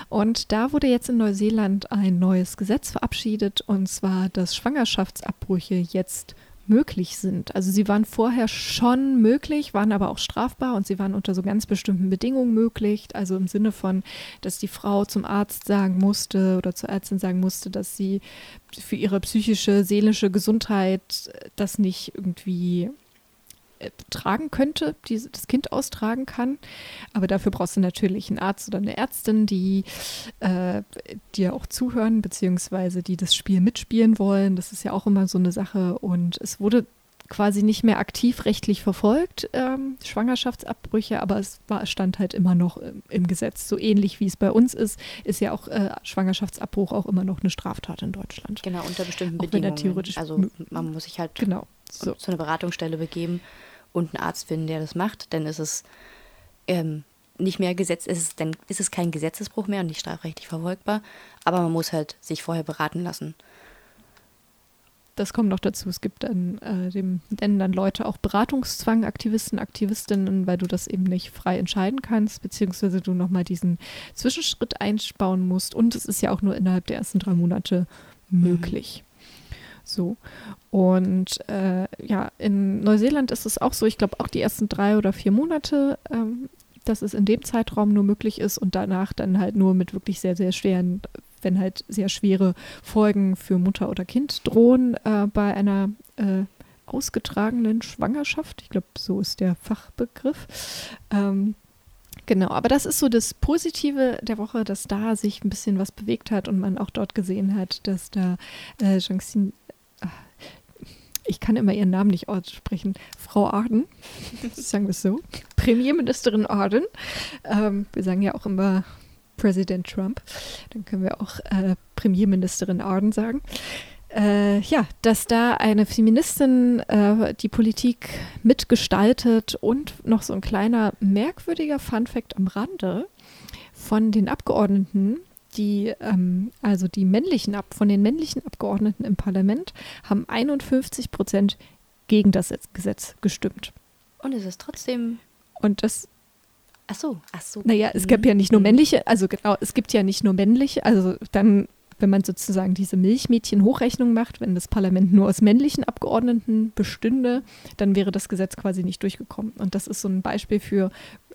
Und da wurde jetzt in Neuseeland ein neues Gesetz verabschiedet, und zwar, dass Schwangerschaftsabbrüche jetzt möglich sind. Also sie waren vorher schon möglich, waren aber auch strafbar und sie waren unter so ganz bestimmten Bedingungen möglich. Also im Sinne von, dass die Frau zum Arzt sagen musste oder zur Ärztin sagen musste, dass sie für ihre psychische, seelische Gesundheit das nicht irgendwie äh, tragen könnte, die das Kind austragen kann. Aber dafür brauchst du natürlich einen Arzt oder eine Ärztin, die äh, dir auch zuhören, beziehungsweise die das Spiel mitspielen wollen. Das ist ja auch immer so eine Sache. Und es wurde quasi nicht mehr aktiv rechtlich verfolgt, ähm, Schwangerschaftsabbrüche, aber es war, stand halt immer noch im, im Gesetz. So ähnlich wie es bei uns ist, ist ja auch äh, Schwangerschaftsabbruch auch immer noch eine Straftat in Deutschland. Genau, unter bestimmten Auch Bedingungen. theoretisch also man muss sich halt Genau. So. zu einer Beratungsstelle begeben und einen Arzt finden, der das macht, dann ist es ähm, nicht mehr Gesetz, ist es, dann ist es kein Gesetzesbruch mehr und nicht strafrechtlich verfolgbar, aber man muss halt sich vorher beraten lassen. Das kommt noch dazu. Es gibt dann, äh, dem nennen dann Leute auch Beratungszwang, Aktivisten, Aktivistinnen, weil du das eben nicht frei entscheiden kannst, beziehungsweise du nochmal diesen Zwischenschritt einbauen musst. Und es ist ja auch nur innerhalb der ersten drei Monate möglich. So. Und äh, ja, in Neuseeland ist es auch so, ich glaube auch die ersten drei oder vier Monate, ähm, dass es in dem Zeitraum nur möglich ist und danach dann halt nur mit wirklich sehr, sehr schweren, wenn halt sehr schwere Folgen für Mutter oder Kind drohen äh, bei einer äh, ausgetragenen Schwangerschaft. Ich glaube, so ist der Fachbegriff. Ähm, Genau, aber das ist so das Positive der Woche, dass da sich ein bisschen was bewegt hat und man auch dort gesehen hat, dass da äh, Jangsine, ah, ich kann immer ihren Namen nicht aussprechen, Frau Arden, sagen wir es so, Premierministerin Arden, ähm, wir sagen ja auch immer Präsident Trump, dann können wir auch äh, Premierministerin Arden sagen. äh, ja, dass da eine Feministin äh, die Politik mitgestaltet und noch so ein kleiner merkwürdiger Funfact am Rande von den Abgeordneten, die, ähm, also die männlichen Ab von den männlichen Abgeordneten im Parlament haben 51 Prozent gegen das Gesetz gestimmt. Und es ist trotzdem. Und das. Ach so, ach so. Naja, es gab ja nicht nur männliche, also genau, es gibt ja nicht nur männliche, also dann, wenn man sozusagen diese Milchmädchen-Hochrechnung macht, wenn das Parlament nur aus männlichen Abgeordneten bestünde, dann wäre das Gesetz quasi nicht durchgekommen. Und das ist so ein Beispiel für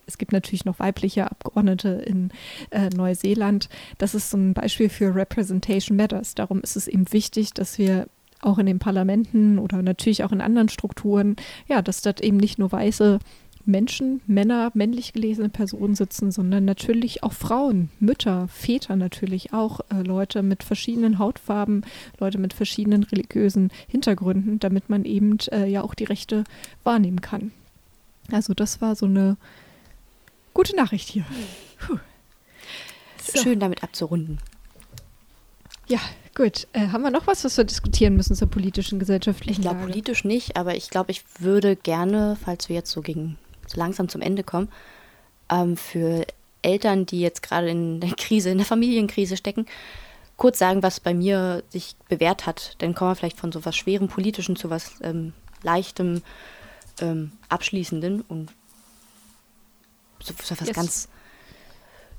es gibt natürlich noch weibliche Abgeordnete in äh, Neuseeland. Das ist so ein Beispiel für Representation Matters. Darum ist es eben wichtig, dass wir auch in den Parlamenten oder natürlich auch in anderen Strukturen, ja, dass dort eben nicht nur weiße Menschen, Männer, männlich gelesene Personen sitzen, sondern natürlich auch Frauen, Mütter, Väter natürlich auch, äh, Leute mit verschiedenen Hautfarben, Leute mit verschiedenen religiösen Hintergründen, damit man eben äh, ja auch die Rechte wahrnehmen kann. Also das war so eine Gute Nachricht hier. Puh. So. Schön damit abzurunden. Ja, gut. Äh, haben wir noch was, was wir diskutieren müssen zur politischen, gesellschaftlichen Ich glaube politisch nicht, aber ich glaube, ich würde gerne, falls wir jetzt so gegen so langsam zum Ende kommen, ähm, für Eltern, die jetzt gerade in der Krise, in der Familienkrise stecken, kurz sagen, was bei mir sich bewährt hat. Dann kommen wir vielleicht von so was schwerem Politischen zu was ähm, leichtem, ähm, abschließenden und so, so was yes. ganz,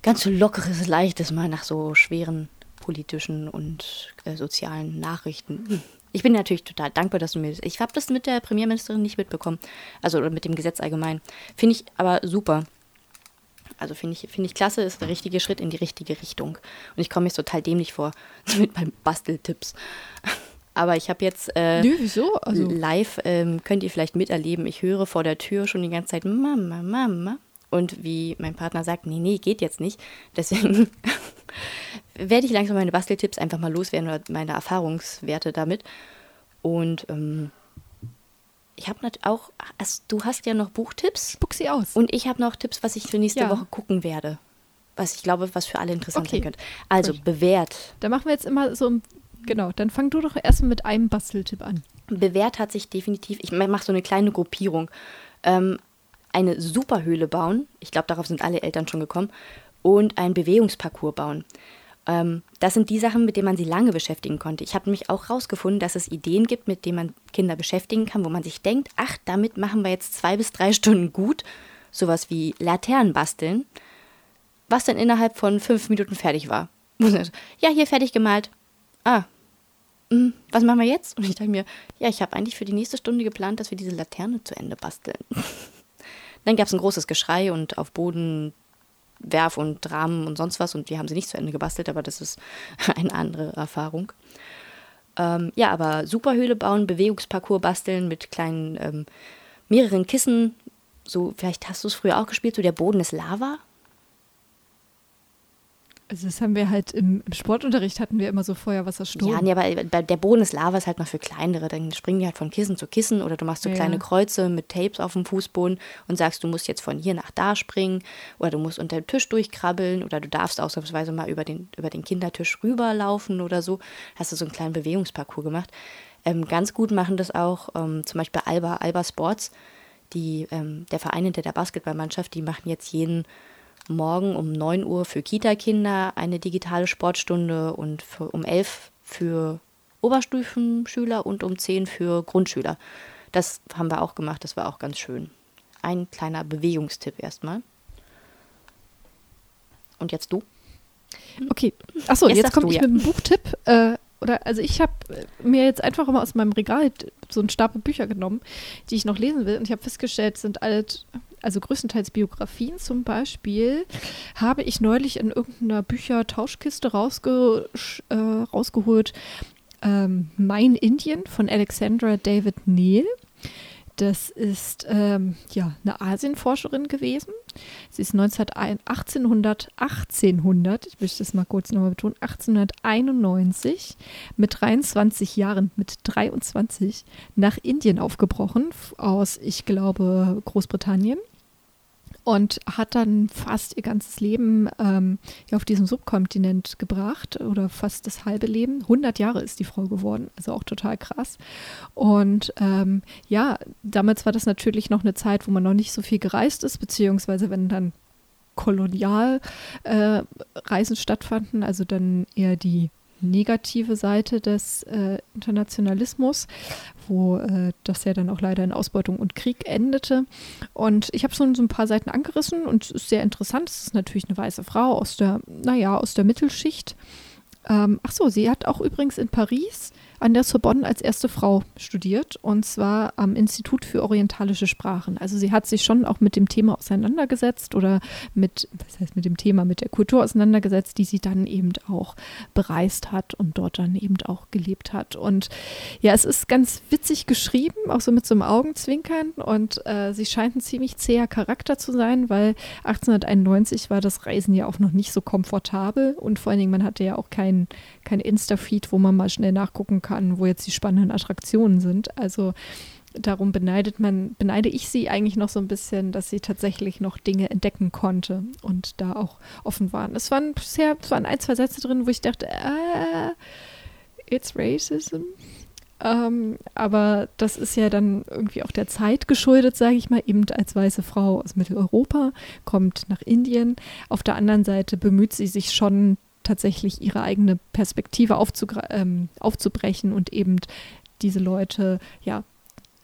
ganz lockeres, leichtes mal nach so schweren politischen und äh, sozialen Nachrichten. Hm. Ich bin natürlich total dankbar, dass du mir das. Ich habe das mit der Premierministerin nicht mitbekommen. Also oder mit dem Gesetz allgemein. Finde ich aber super. Also finde ich, find ich klasse, ist der richtige Schritt in die richtige Richtung. Und ich komme mir total dämlich vor [laughs] mit meinen Basteltipps. Aber ich habe jetzt äh, Nö, wieso? Also. live, ähm, könnt ihr vielleicht miterleben, ich höre vor der Tür schon die ganze Zeit Mama, Mama. Und wie mein Partner sagt, nee, nee, geht jetzt nicht. Deswegen [laughs] werde ich langsam meine Basteltipps einfach mal loswerden oder meine Erfahrungswerte damit. Und ähm, ich habe natürlich auch, also, du hast ja noch Buchtipps. Spuck sie aus. Und ich habe noch Tipps, was ich für nächste ja. Woche gucken werde. Was ich glaube, was für alle interessant okay. sein könnte. Also Gut. bewährt. Da machen wir jetzt immer so, genau, dann fang du doch erstmal mit einem Basteltipp an. Bewährt hat sich definitiv, ich mache so eine kleine Gruppierung. Ähm, eine Superhöhle bauen. Ich glaube, darauf sind alle Eltern schon gekommen. Und einen Bewegungsparcours bauen. Ähm, das sind die Sachen, mit denen man sie lange beschäftigen konnte. Ich habe nämlich auch herausgefunden, dass es Ideen gibt, mit denen man Kinder beschäftigen kann, wo man sich denkt, ach, damit machen wir jetzt zwei bis drei [laughs] Stunden gut. Sowas wie Laternen basteln, was dann innerhalb von fünf Minuten fertig war. [laughs] Ja, hier fertig gemalt. Ah, hm, was machen wir jetzt? Und ich dachte mir, ja, ich habe eigentlich für die nächste Stunde geplant, dass wir diese Laterne zu Ende basteln. [laughs] Dann gab es ein großes Geschrei und auf Boden Werf und Dramen und sonst was und wir haben sie nicht zu Ende gebastelt, aber das ist [laughs] eine andere Erfahrung. Ähm, ja, aber Superhöhle bauen, Bewegungsparcours basteln mit kleinen, ähm, mehreren Kissen. So, vielleicht hast du es früher auch gespielt, so der Boden ist Lava. Also das haben wir halt im, im, Sportunterricht hatten wir immer so Feuerwassersturm. Ja, nee, aber der Boden ist Lava ist halt noch für kleinere. Dann springen die halt von Kissen zu Kissen oder du machst so ja. kleine Kreuze mit Tapes auf dem Fußboden und sagst, du musst jetzt von hier nach da springen oder du musst unter den Tisch durchkrabbeln oder du darfst ausnahmsweise mal über den, über den Kindertisch rüberlaufen oder so. Hast du so einen kleinen Bewegungsparcours gemacht. Ähm, ganz gut machen das auch ähm, zum Beispiel Alba, Alba Sports, die, ähm, der Verein hinter der Basketballmannschaft, die machen jetzt jeden morgen um 9 Uhr für Kita-Kinder eine digitale Sportstunde und für, um 11 für Oberstufenschüler und um 10 für Grundschüler. Das haben wir auch gemacht, das war auch ganz schön. Ein kleiner Bewegungstipp erstmal. Und jetzt du? Okay. Achso, jetzt, jetzt komme ich ja. mit einem Buchtipp. Äh, oder also ich habe mir jetzt einfach mal aus meinem Regal so einen Stapel Bücher genommen, die ich noch lesen will. Und ich habe festgestellt, sind alle also größtenteils Biografien zum Beispiel, habe ich neulich in irgendeiner Büchertauschkiste rausge äh, rausgeholt. Ähm, mein Indien von Alexandra David Neal. Das ist ähm, ja eine Asienforscherin gewesen. Sie ist 19, 1800, 1800, ich möchte das mal kurz nochmal betonen, 1891 mit 23 Jahren, mit 23 nach Indien aufgebrochen aus, ich glaube, Großbritannien und hat dann fast ihr ganzes Leben ähm, ja, auf diesem Subkontinent gebracht oder fast das halbe Leben. 100 Jahre ist die Frau geworden, also auch total krass. Und ähm, ja, damals war das natürlich noch eine Zeit, wo man noch nicht so viel gereist ist, beziehungsweise wenn dann Kolonialreisen äh, stattfanden, also dann eher die negative Seite des äh, Internationalismus, wo äh, das ja dann auch leider in Ausbeutung und Krieg endete. Und ich habe so, so ein paar Seiten angerissen und es ist sehr interessant. Es ist natürlich eine weiße Frau aus der, naja, aus der Mittelschicht. Ähm, ach so, sie hat auch übrigens in Paris an der Sorbonne als erste Frau studiert und zwar am Institut für orientalische Sprachen. Also sie hat sich schon auch mit dem Thema auseinandergesetzt oder mit, was heißt mit dem Thema, mit der Kultur auseinandergesetzt, die sie dann eben auch bereist hat und dort dann eben auch gelebt hat. Und ja, es ist ganz witzig geschrieben, auch so mit so einem Augenzwinkern und äh, sie scheint ein ziemlich zäher Charakter zu sein, weil 1891 war das Reisen ja auch noch nicht so komfortabel und vor allen Dingen man hatte ja auch kein, kein Insta-Feed, wo man mal schnell nachgucken kann, wo jetzt die spannenden Attraktionen sind. Also darum beneidet man, beneide ich sie eigentlich noch so ein bisschen, dass sie tatsächlich noch Dinge entdecken konnte und da auch offen waren. Es waren bisher, es waren ein, zwei Sätze drin, wo ich dachte, ah, it's racism. Ähm, aber das ist ja dann irgendwie auch der Zeit geschuldet, sage ich mal, eben als weiße Frau aus Mitteleuropa, kommt nach Indien. Auf der anderen Seite bemüht sie sich schon tatsächlich ihre eigene Perspektive ähm, aufzubrechen und eben diese Leute, ja,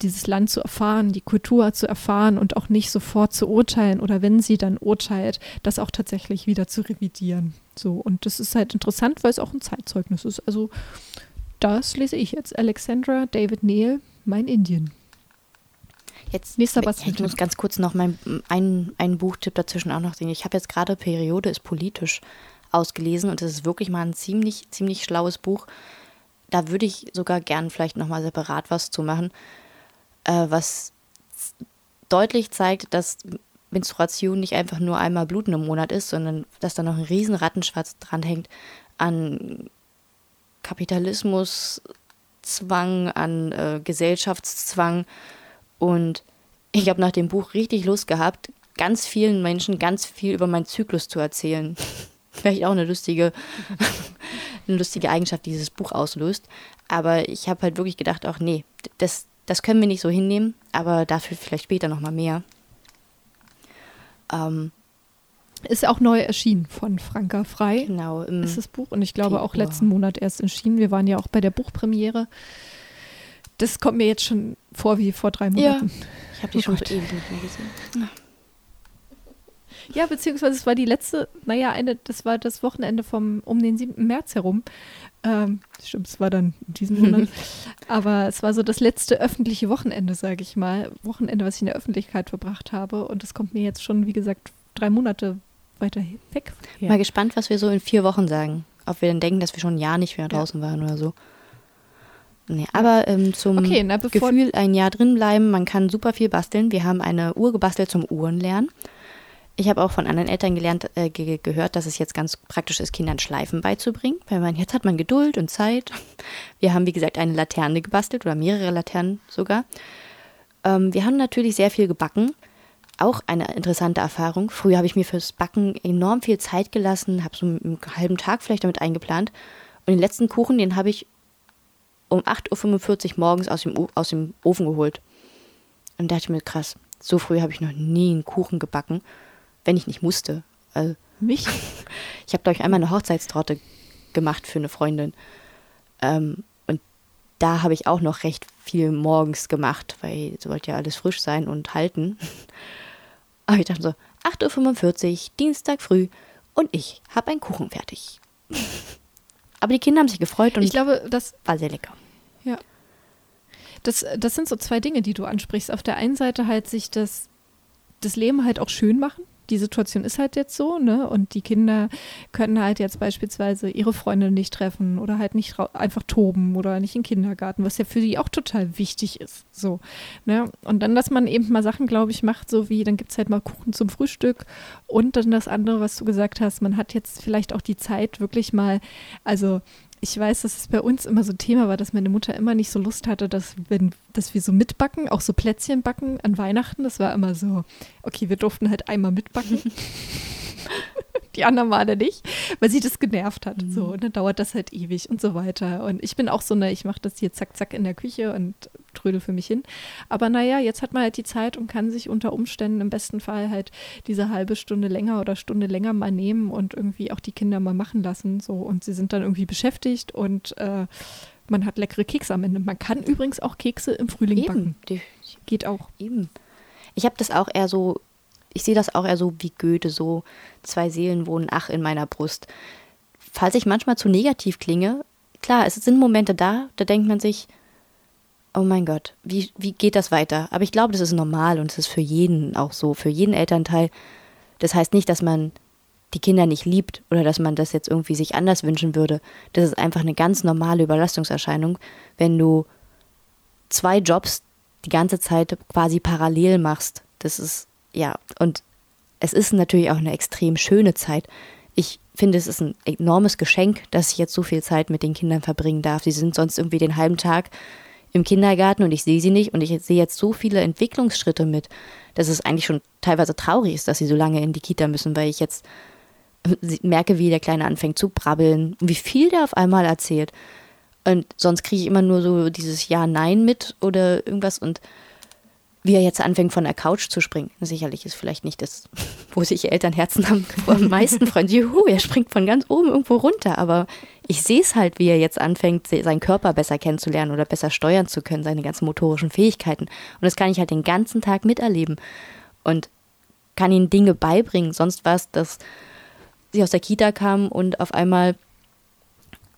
dieses Land zu erfahren, die Kultur zu erfahren und auch nicht sofort zu urteilen oder wenn sie dann urteilt, das auch tatsächlich wieder zu revidieren. So, und das ist halt interessant, weil es auch ein Zeitzeugnis ist. Also, das lese ich jetzt. Alexandra David Neal, mein Indien. Jetzt, Nächster was ich muss ganz kurz noch mein, einen, einen Buchtipp dazwischen auch noch sehen. Ich habe jetzt gerade Periode ist politisch ausgelesen und es ist wirklich mal ein ziemlich, ziemlich schlaues Buch. Da würde ich sogar gern vielleicht nochmal separat was zu machen, äh, was deutlich zeigt, dass Menstruation nicht einfach nur einmal Bluten im Monat ist, sondern dass da noch ein riesen Rattenschwarz dranhängt an Kapitalismus, Zwang, an äh, Gesellschaftszwang. Und ich habe nach dem Buch richtig Lust gehabt, ganz vielen Menschen ganz viel über meinen Zyklus zu erzählen. [laughs] vielleicht auch eine lustige, [laughs] eine lustige Eigenschaft, die dieses Buch auslöst. Aber ich habe halt wirklich gedacht, auch nee, das, das können wir nicht so hinnehmen, aber dafür vielleicht später nochmal mehr. Ähm, ist auch neu erschienen von Franka Frei. Genau. Ist das Buch. Und ich glaube Februar. auch letzten Monat erst erschienen. Wir waren ja auch bei der Buchpremiere. Das kommt mir jetzt schon vor wie vor drei Monaten. Ja, ich habe die oh schon Gott. so ewig nicht mehr gesehen. Ja, beziehungsweise es war die letzte, naja, eine, das war das Wochenende vom, um den 7. März herum. Ähm, stimmt, es war dann in diesem Monat. [laughs] Aber es war so das letzte öffentliche Wochenende, sage ich mal. Wochenende, was ich in der Öffentlichkeit verbracht habe. Und das kommt mir jetzt schon, wie gesagt, drei Monate weiter weg. Ja. Mal gespannt, was wir so in vier Wochen sagen. Ob wir dann denken, dass wir schon ein Jahr nicht mehr draußen ja. waren oder so. Nee, aber ähm, zum okay, na, Gefühl ein Jahr drin bleiben, man kann super viel basteln. Wir haben eine Uhr gebastelt zum Uhrenlernen. Ich habe auch von anderen Eltern gelernt, äh, ge gehört, dass es jetzt ganz praktisch ist, Kindern Schleifen beizubringen, weil man jetzt hat man Geduld und Zeit. Wir haben, wie gesagt, eine Laterne gebastelt oder mehrere Laternen sogar. Ähm, wir haben natürlich sehr viel gebacken. Auch eine interessante Erfahrung. Früher habe ich mir fürs Backen enorm viel Zeit gelassen, habe so einen halben Tag vielleicht damit eingeplant. Und den letzten Kuchen, den habe ich um 8.45 Uhr morgens aus dem, aus dem Ofen geholt. Und da dachte ich mir, krass, so früh habe ich noch nie einen Kuchen gebacken wenn ich nicht musste. Also, Mich? [laughs] Ich habe, glaube ich, einmal eine Hochzeitstorte gemacht für eine Freundin. Ähm, und da habe ich auch noch recht viel morgens gemacht, weil sollte ja alles frisch sein und halten. [laughs] Aber ich dachte so, 8.45 Uhr, Dienstag früh und ich habe einen Kuchen fertig. [laughs] Aber die Kinder haben sich gefreut und ich glaube, das war sehr lecker. Ja. Das, das sind so zwei Dinge, die du ansprichst. Auf der einen Seite halt sich das, das Leben halt auch schön machen die Situation ist halt jetzt so, ne? Und die Kinder können halt jetzt beispielsweise ihre Freunde nicht treffen oder halt nicht einfach toben oder nicht in den Kindergarten, was ja für die auch total wichtig ist. So, ne? Und dann, dass man eben mal Sachen, glaube ich, macht, so wie, dann gibt es halt mal Kuchen zum Frühstück und dann das andere, was du gesagt hast, man hat jetzt vielleicht auch die Zeit, wirklich mal, also ich weiß, dass es bei uns immer so ein Thema war, dass meine Mutter immer nicht so Lust hatte, dass, wenn, dass wir so mitbacken, auch so Plätzchen backen an Weihnachten. Das war immer so, okay, wir durften halt einmal mitbacken. [laughs] die anderen Male nicht, weil sie das genervt hat. Mhm. So, und dann dauert das halt ewig und so weiter. Und ich bin auch so, ne, ich mache das hier zack, zack in der Küche und trödel für mich hin. Aber naja, jetzt hat man halt die Zeit und kann sich unter Umständen im besten Fall halt diese halbe Stunde länger oder Stunde länger mal nehmen und irgendwie auch die Kinder mal machen lassen. So, und sie sind dann irgendwie beschäftigt und äh, man hat leckere Kekse am Ende. Man kann übrigens auch Kekse im Frühling Eben. backen. Geht auch. Eben. Ich habe das auch eher so ich sehe das auch eher so wie Goethe, so zwei Seelen wohnen ach in meiner Brust. Falls ich manchmal zu negativ klinge, klar, es sind Momente da, da denkt man sich, oh mein Gott, wie, wie geht das weiter? Aber ich glaube, das ist normal und es ist für jeden auch so, für jeden Elternteil. Das heißt nicht, dass man die Kinder nicht liebt oder dass man das jetzt irgendwie sich anders wünschen würde. Das ist einfach eine ganz normale Überlastungserscheinung, wenn du zwei Jobs die ganze Zeit quasi parallel machst. Das ist ja, und es ist natürlich auch eine extrem schöne Zeit. Ich finde, es ist ein enormes Geschenk, dass ich jetzt so viel Zeit mit den Kindern verbringen darf. Sie sind sonst irgendwie den halben Tag im Kindergarten und ich sehe sie nicht und ich sehe jetzt so viele Entwicklungsschritte mit, dass es eigentlich schon teilweise traurig ist, dass sie so lange in die Kita müssen, weil ich jetzt [laughs] merke, wie der Kleine anfängt zu brabbeln wie viel der auf einmal erzählt. Und sonst kriege ich immer nur so dieses Ja-Nein mit oder irgendwas und wie er jetzt anfängt, von der Couch zu springen. Sicherlich ist vielleicht nicht das, wo sich Elternherzen am, am meisten freuen. Juhu, er springt von ganz oben irgendwo runter. Aber ich sehe es halt, wie er jetzt anfängt, seinen Körper besser kennenzulernen oder besser steuern zu können, seine ganzen motorischen Fähigkeiten. Und das kann ich halt den ganzen Tag miterleben. Und kann ihnen Dinge beibringen. Sonst war es, dass sie aus der Kita kam und auf einmal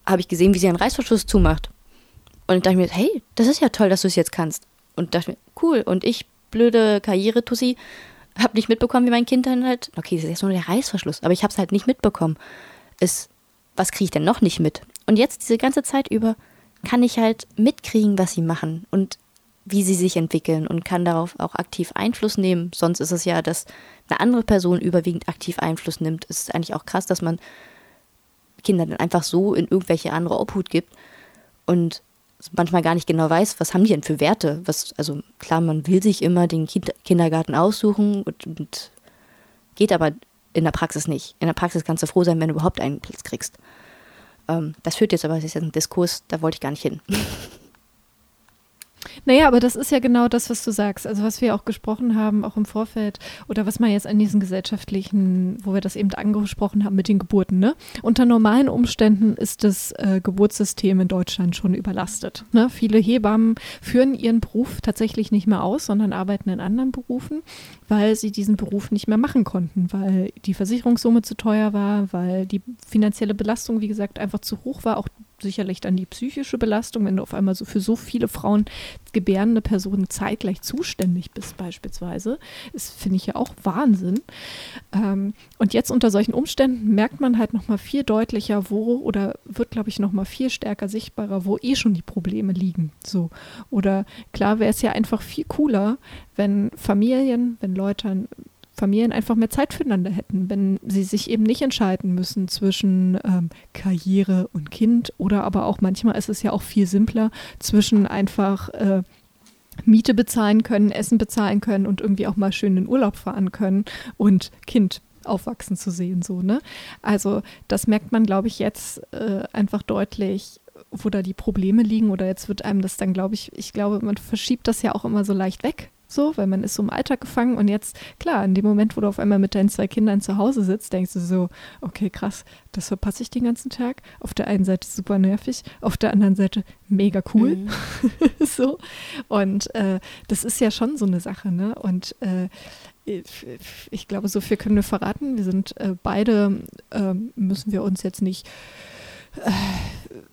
habe ich gesehen, wie sie einen Reißverschluss zumacht. Und ich dachte mir, hey, das ist ja toll, dass du es jetzt kannst und dachte mir, cool. Und ich, blöde Karriere-Tussi, habe nicht mitbekommen, wie mein Kind dann halt, okay, das ist jetzt nur der Reißverschluss, aber ich habe es halt nicht mitbekommen. Ist, was kriege ich denn noch nicht mit? Und jetzt diese ganze Zeit über kann ich halt mitkriegen, was sie machen und wie sie sich entwickeln und kann darauf auch aktiv Einfluss nehmen. Sonst ist es ja, dass eine andere Person überwiegend aktiv Einfluss nimmt. Es ist eigentlich auch krass, dass man Kinder dann einfach so in irgendwelche andere Obhut gibt und manchmal gar nicht genau weiß, was haben die denn für Werte. Was, also klar, man will sich immer den kind Kindergarten aussuchen und, und geht aber in der Praxis nicht. In der Praxis kannst du froh sein, wenn du überhaupt einen Platz kriegst. Ähm, das führt jetzt aber, das ist ein Diskurs, da wollte ich gar nicht hin. [laughs] Naja, aber das ist ja genau das, was du sagst. Also was wir auch gesprochen haben, auch im Vorfeld, oder was man jetzt an diesen gesellschaftlichen, wo wir das eben angesprochen haben mit den Geburten. Ne? Unter normalen Umständen ist das äh, Geburtssystem in Deutschland schon überlastet. Ne? Viele Hebammen führen ihren Beruf tatsächlich nicht mehr aus, sondern arbeiten in anderen Berufen, weil sie diesen Beruf nicht mehr machen konnten, weil die Versicherungssumme zu teuer war, weil die finanzielle Belastung, wie gesagt, einfach zu hoch war, auch sicherlich dann die psychische Belastung, wenn du auf einmal so für so viele Frauen gebärende Personen zeitgleich zuständig bist, beispielsweise. Das finde ich ja auch Wahnsinn. Ähm, und jetzt unter solchen Umständen merkt man halt nochmal viel deutlicher, wo oder wird, glaube ich, nochmal viel stärker sichtbarer, wo eh schon die Probleme liegen. So. Oder klar wäre es ja einfach viel cooler, wenn Familien, wenn Leute Familien einfach mehr Zeit füreinander hätten, wenn sie sich eben nicht entscheiden müssen zwischen ähm, Karriere und Kind oder aber auch manchmal ist es ja auch viel simpler zwischen einfach äh, Miete bezahlen können, Essen bezahlen können und irgendwie auch mal schön in Urlaub fahren können und Kind aufwachsen zu sehen, so, ne? Also, das merkt man, glaube ich, jetzt äh, einfach deutlich, wo da die Probleme liegen oder jetzt wird einem das dann, glaube ich, ich glaube, man verschiebt das ja auch immer so leicht weg so, weil man ist so im Alltag gefangen und jetzt, klar, in dem Moment, wo du auf einmal mit deinen zwei Kindern zu Hause sitzt, denkst du so, okay, krass, das verpasse ich den ganzen Tag. Auf der einen Seite super nervig, auf der anderen Seite mega cool. Mhm. [laughs] so. Und äh, das ist ja schon so eine Sache, ne? Und äh, ich glaube, so viel können wir verraten. Wir sind äh, beide, ähm, müssen wir uns jetzt nicht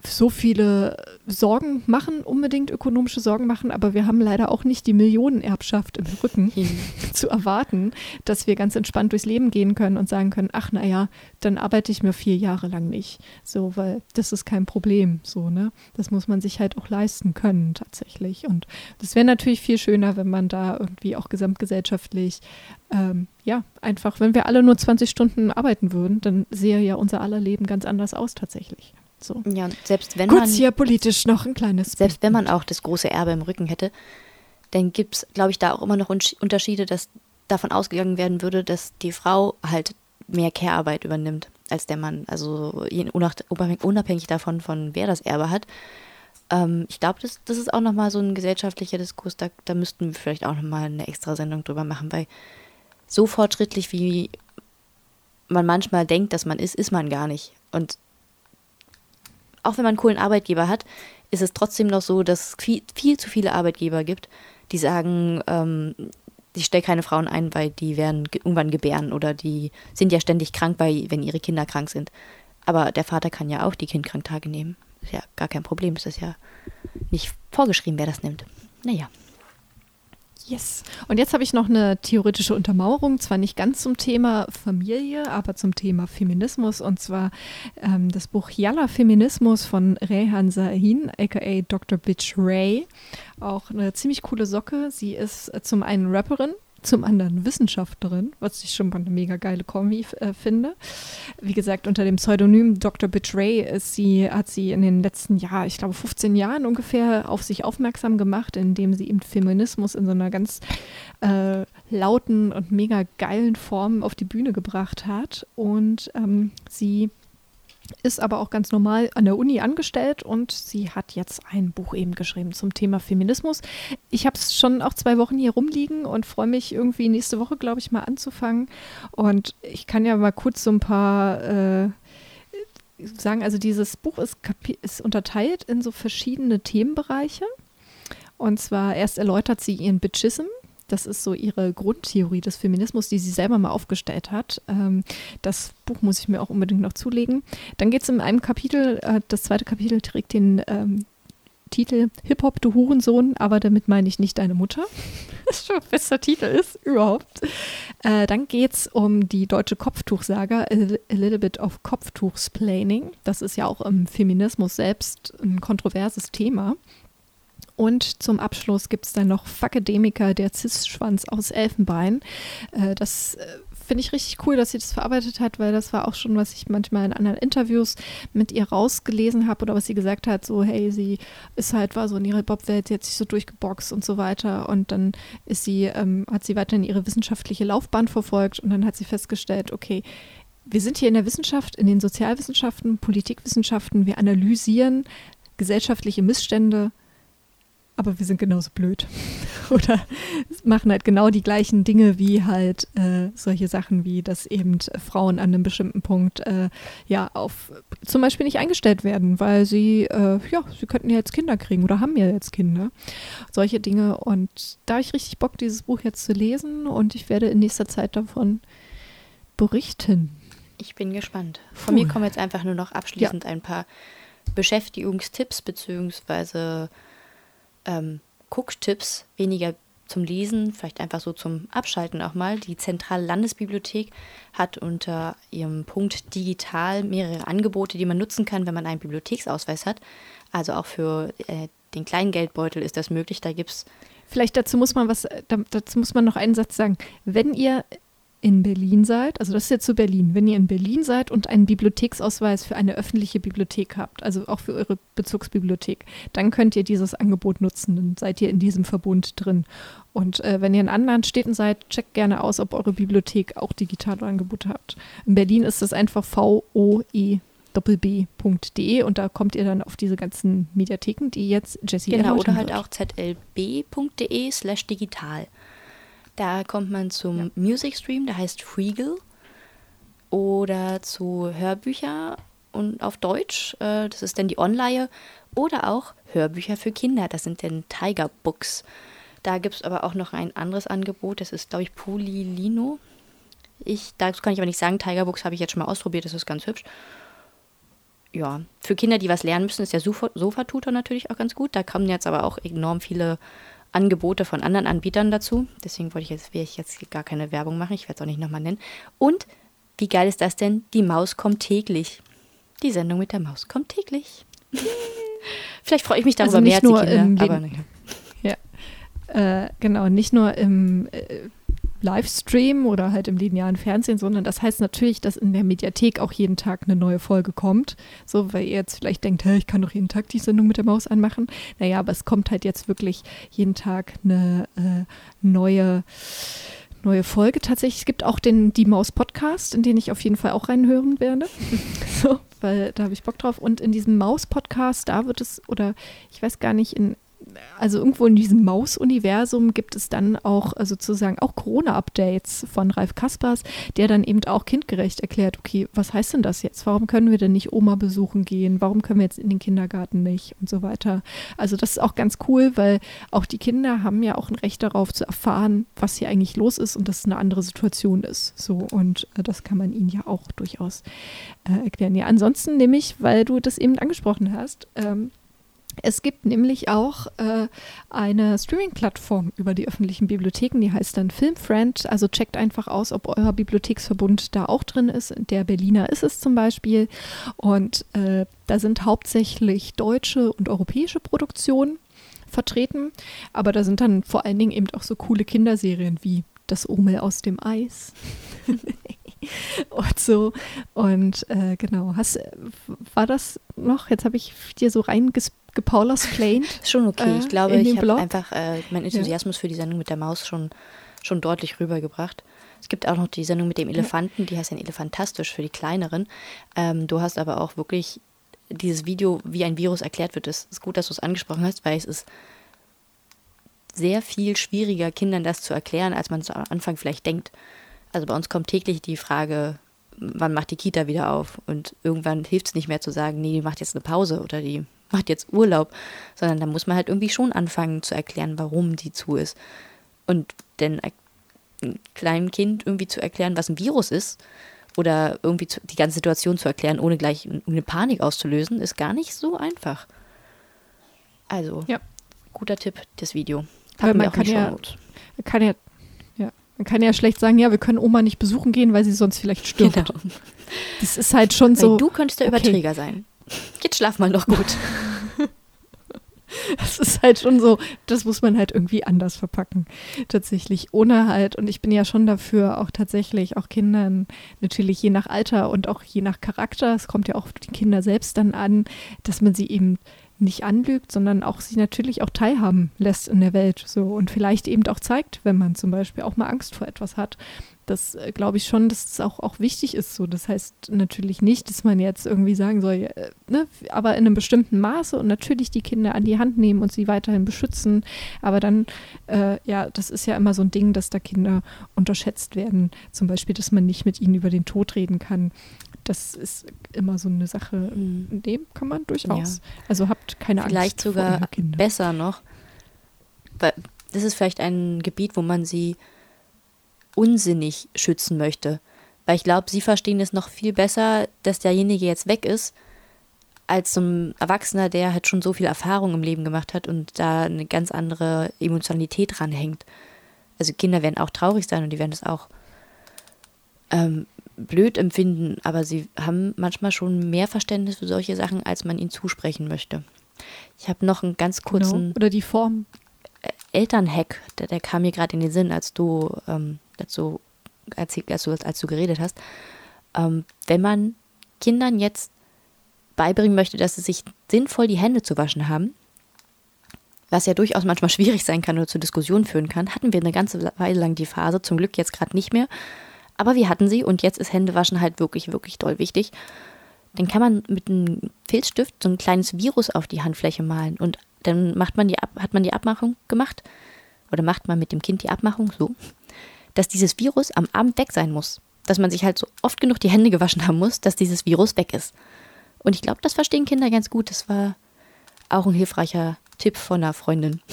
so viele Sorgen machen, unbedingt ökonomische Sorgen machen, aber wir haben leider auch nicht die Millionenerbschaft im Rücken hm. [laughs] zu erwarten, dass wir ganz entspannt durchs Leben gehen können und sagen können, ach naja, dann arbeite ich mir vier Jahre lang nicht. So, weil das ist kein Problem. So, ne? Das muss man sich halt auch leisten können tatsächlich. Und das wäre natürlich viel schöner, wenn man da irgendwie auch gesamtgesellschaftlich ähm, ja, einfach, wenn wir alle nur 20 Stunden arbeiten würden, dann sähe ja unser aller Leben ganz anders aus tatsächlich. So. Ja, selbst wenn Kurz man hier politisch noch ein kleines. selbst wenn man auch das große Erbe im Rücken hätte, dann gibt es, glaube ich, da auch immer noch Unterschiede, dass davon ausgegangen werden würde, dass die Frau halt mehr Care-Arbeit übernimmt als der Mann. Also unabhängig davon, von wer das Erbe hat. Ähm, ich glaube, das, das ist auch nochmal so ein gesellschaftlicher Diskurs, da, da müssten wir vielleicht auch nochmal eine extra Sendung drüber machen, weil so fortschrittlich, wie man manchmal denkt, dass man ist, ist man gar nicht. Und auch wenn man einen coolen Arbeitgeber hat, ist es trotzdem noch so, dass es viel, viel zu viele Arbeitgeber gibt, die sagen, ähm, ich stelle keine Frauen ein, weil die werden ge- irgendwann gebären oder die sind ja ständig krank, weil, wenn ihre Kinder krank sind. Aber der Vater kann ja auch die Kindkranktage nehmen. Ist ja gar kein Problem. Es ist ja nicht vorgeschrieben, wer das nimmt. Naja. Yes. Und jetzt habe ich noch eine theoretische Untermauerung, zwar nicht ganz zum Thema Familie, aber zum Thema Feminismus. Und zwar ähm, das Buch Yalla Feminismus von Rehan Sahin, aka Dr. Bitch Ray. Auch eine ziemlich coole Socke. Sie ist zum einen Rapperin, zum anderen Wissenschaftlerin, was ich schon mal eine mega geile Kombi äh, finde. Wie gesagt, unter dem Pseudonym Dr. Bitch Ray ist sie, hat sie in den letzten Jahren, ich glaube 15 Jahren ungefähr, auf sich aufmerksam gemacht, indem sie eben Feminismus in so einer ganz äh, lauten und mega geilen Form auf die Bühne gebracht hat. Und ähm, sie ist aber auch ganz normal an der Uni angestellt und sie hat jetzt ein Buch eben geschrieben zum Thema Feminismus. Ich habe es schon auch zwei Wochen hier rumliegen und freue mich irgendwie nächste Woche, glaube ich, mal anzufangen. Und ich kann ja mal kurz so ein paar äh, sagen, also dieses Buch ist, ist unterteilt in so verschiedene Themenbereiche. Und zwar erst erläutert sie ihren Bitchism. Das ist so ihre Grundtheorie des Feminismus, die sie selber mal aufgestellt hat. Ähm, das Buch muss ich mir auch unbedingt noch zulegen. Dann geht es in einem Kapitel, äh, das zweite Kapitel trägt den ähm, Titel Hip-Hop, du Hurensohn, aber damit meine ich nicht deine Mutter. [laughs] Das ist schon ein bester Titel ist überhaupt. Äh, dann geht es um die deutsche Kopftuchsaga, a, li- a little bit of Kopftuchsplaining. Das ist ja auch im Feminismus selbst ein kontroverses Thema. Und zum Abschluss gibt es dann noch Fakademiker, der Cis-Schwanz aus Elfenbein. Äh, das äh, finde ich richtig cool, dass sie das verarbeitet hat, weil das war auch schon, was ich manchmal in anderen Interviews mit ihr rausgelesen habe oder was sie gesagt hat, so hey, sie ist halt, war so in ihrer Hip-Hop-Welt, sie hat sich so durchgeboxt und so weiter und dann ist sie, ähm, hat sie weiterhin ihre wissenschaftliche Laufbahn verfolgt und dann hat sie festgestellt, okay, wir sind hier in der Wissenschaft, in den Sozialwissenschaften, Politikwissenschaften, wir analysieren gesellschaftliche Missstände, aber wir sind genauso blöd. [laughs] Oder machen halt genau die gleichen Dinge wie halt äh, solche Sachen wie, dass eben Frauen an einem bestimmten Punkt äh, ja auf zum Beispiel nicht eingestellt werden, weil sie, äh, ja, sie könnten ja jetzt Kinder kriegen oder haben ja jetzt Kinder. Solche Dinge. Und da habe ich richtig Bock, dieses Buch jetzt zu lesen und ich werde in nächster Zeit davon berichten. Ich bin gespannt. Von Puh. mir kommen jetzt einfach nur noch abschließend ein paar Beschäftigungstipps beziehungsweise ähm, Gucktipps, weniger zum Lesen, vielleicht einfach so zum Abschalten auch mal. Die Zentrale Landesbibliothek hat unter ihrem Punkt digital mehrere Angebote, die man nutzen kann, wenn man einen Bibliotheksausweis hat. Also auch für äh, den kleinen Geldbeutel ist das möglich. Da gibt es Vielleicht dazu muss man was, da- dazu muss man noch einen Satz sagen. Wenn ihr in Berlin seid, also das ist jetzt zu Berlin, wenn ihr in Berlin seid und einen Bibliotheksausweis für eine öffentliche Bibliothek habt, also auch für eure Bezugsbibliothek, dann könnt ihr dieses Angebot nutzen, dann seid ihr in diesem Verbund drin. Und äh, wenn ihr in anderen Städten seid, checkt gerne aus, ob eure Bibliothek auch digitale Angebote habt. In Berlin ist das einfach VOE doppelb.de und da kommt ihr dann auf diese ganzen Mediatheken, die jetzt Jessie Genau, oder halt auch zlb.de slash digital. Da kommt man zum Ja. Music Stream, der heißt Freegal. Oder zu Hörbücher und auf Deutsch, äh, das ist dann die Online. Oder auch Hörbücher für Kinder, das sind dann Tiger Books. Da gibt es aber auch noch ein anderes Angebot, das ist, glaube ich, Polilino. Ich, dazu kann ich aber nicht sagen, Tiger Books habe ich jetzt schon mal ausprobiert, das ist ganz hübsch. Ja, für Kinder, die was lernen müssen, ist der Sofa- Sofa-Tutor natürlich auch ganz gut. Da kommen jetzt aber auch enorm viele Angebote von anderen Anbietern dazu. Deswegen wollte ich jetzt, will ich jetzt gar keine Werbung machen. Ich werde es auch nicht nochmal nennen. Und wie geil ist das denn? Die Maus kommt täglich. Die Sendung mit der Maus kommt täglich. [laughs] Vielleicht freue ich mich darüber Also mehr nicht als die nur Kinder. im aber naja. Äh, genau, nicht nur im äh, Livestream oder halt im linearen Fernsehen, sondern das heißt natürlich, dass in der Mediathek auch jeden Tag eine neue Folge kommt. So, weil ihr jetzt vielleicht denkt, hey, ich kann doch jeden Tag die Sendung mit der Maus anmachen. Naja, aber es kommt halt jetzt wirklich jeden Tag eine äh, neue neue Folge tatsächlich. Es gibt auch den Die Maus Podcast, in den ich auf jeden Fall auch reinhören werde. [laughs] so, weil da habe ich Bock drauf. Und in diesem Maus Podcast, da wird es, oder ich weiß gar nicht, in also irgendwo in diesem Maus-Universum gibt es dann auch äh, sozusagen auch Corona-Updates von Ralf Kaspers, der dann eben auch kindgerecht erklärt, okay, was heißt denn das jetzt? Warum können wir denn nicht Oma besuchen gehen? Warum können wir jetzt in den Kindergarten nicht? Und so weiter. Also das ist auch ganz cool, weil auch die Kinder haben ja auch ein Recht darauf zu erfahren, was hier eigentlich los ist und dass es eine andere Situation ist. So, und äh, das kann man ihnen ja auch durchaus äh, erklären. Ja, ansonsten nämlich, weil du das eben angesprochen hast, ähm, es gibt nämlich auch äh, eine Streaming-Plattform über die öffentlichen Bibliotheken, die heißt dann Filmfriend. Also checkt einfach aus, ob euer Bibliotheksverbund da auch drin ist. Der Berliner ist es zum Beispiel. Und äh, da sind hauptsächlich deutsche und europäische Produktionen vertreten. Aber da sind dann vor allen Dingen eben auch so coole Kinderserien wie Das Omel aus dem Eis. [laughs] und so. Und äh, genau, hast, war das noch? Jetzt habe ich dir so reingespült gepaularsplained. Schon okay. ich äh, glaube, ich habe einfach äh, meinen Enthusiasmus ja. für die Sendung mit der Maus schon, schon deutlich rübergebracht. Es gibt auch noch die Sendung mit dem Elefanten, die heißt ja Elefantastisch für die Kleineren. Ähm, du hast aber auch wirklich dieses Video, wie ein Virus erklärt wird. Es ist gut, dass du es angesprochen hast, weil es ist sehr viel schwieriger, Kindern das zu erklären, als man es am Anfang vielleicht denkt. Also bei uns kommt täglich die Frage, wann macht die Kita wieder auf? Und irgendwann hilft es nicht mehr zu sagen, nee, die macht jetzt eine Pause oder die macht jetzt Urlaub, sondern da muss man halt irgendwie schon anfangen zu erklären, warum die zu ist. Und denn einem kleinen Kind irgendwie zu erklären, was ein Virus ist oder irgendwie die ganze Situation zu erklären, ohne gleich eine Panik auszulösen, ist gar nicht so einfach. Also, ja. guter Tipp, das Video. Aber man kann ja, kann ja, man kann ja schlecht sagen, ja, wir können Oma nicht besuchen gehen, weil sie sonst vielleicht stirbt. Genau. Das ist halt schon so. Weil du könntest der okay. Überträger sein. Jetzt schlaf mal noch gut. Das ist halt schon so, das muss man halt irgendwie anders verpacken. Tatsächlich. Ohne halt, und ich bin ja schon dafür, auch tatsächlich auch Kindern, natürlich je nach Alter und auch je nach Charakter, es kommt ja auch die Kinder selbst dann an, dass man sie eben nicht anlügt, sondern auch sie natürlich auch teilhaben lässt in der Welt. So und vielleicht eben auch zeigt, wenn man zum Beispiel auch mal Angst vor etwas hat das äh, glaube ich schon, dass es auch, auch wichtig ist. So, das heißt natürlich nicht, dass man jetzt irgendwie sagen soll, äh, ne, aber in einem bestimmten Maße und natürlich die Kinder an die Hand nehmen und sie weiterhin beschützen. Aber dann, äh, ja, das ist ja immer so ein Ding, dass da Kinder unterschätzt werden. Zum Beispiel, dass man nicht mit ihnen über den Tod reden kann. Das ist immer so eine Sache, mhm. in dem kann man durchaus. Ja. Also habt keine vielleicht Angst. Vielleicht sogar besser noch. Weil das ist vielleicht ein Gebiet, wo man sie unsinnig schützen möchte. Weil ich glaube, sie verstehen es noch viel besser, dass derjenige jetzt weg ist, als so ein Erwachsener, der halt schon so viel Erfahrung im Leben gemacht hat und da eine ganz andere Emotionalität dranhängt. Also Kinder werden auch traurig sein und die werden es auch ähm, blöd empfinden, aber sie haben manchmal schon mehr Verständnis für solche Sachen, als man ihnen zusprechen möchte. Ich habe noch einen ganz kurzen. Genau. Oder die Form. Elternhack, der, der kam mir gerade in den Sinn, als du ähm, dazu erzählt, als du, als du geredet hast. Ähm, wenn man Kindern jetzt beibringen möchte, dass sie sich sinnvoll die Hände zu waschen haben, was ja durchaus manchmal [laughs] schwierig sein kann oder zu Diskussionen führen kann, hatten wir eine ganze Weile lang die Phase, zum Glück jetzt gerade nicht mehr, aber wir hatten sie und jetzt ist Händewaschen halt wirklich, wirklich doll wichtig. Dann kann man mit einem Filzstift so ein kleines Virus auf die Handfläche malen und dann macht man die, hat man die Abmachung gemacht oder macht man mit dem Kind die Abmachung so, dass dieses Virus am Abend weg sein muss. Dass man sich halt so oft genug die Hände gewaschen haben muss, dass dieses Virus weg ist. Und ich glaube, das verstehen Kinder ganz gut. Das war auch ein hilfreicher Tipp von einer Freundin. [laughs]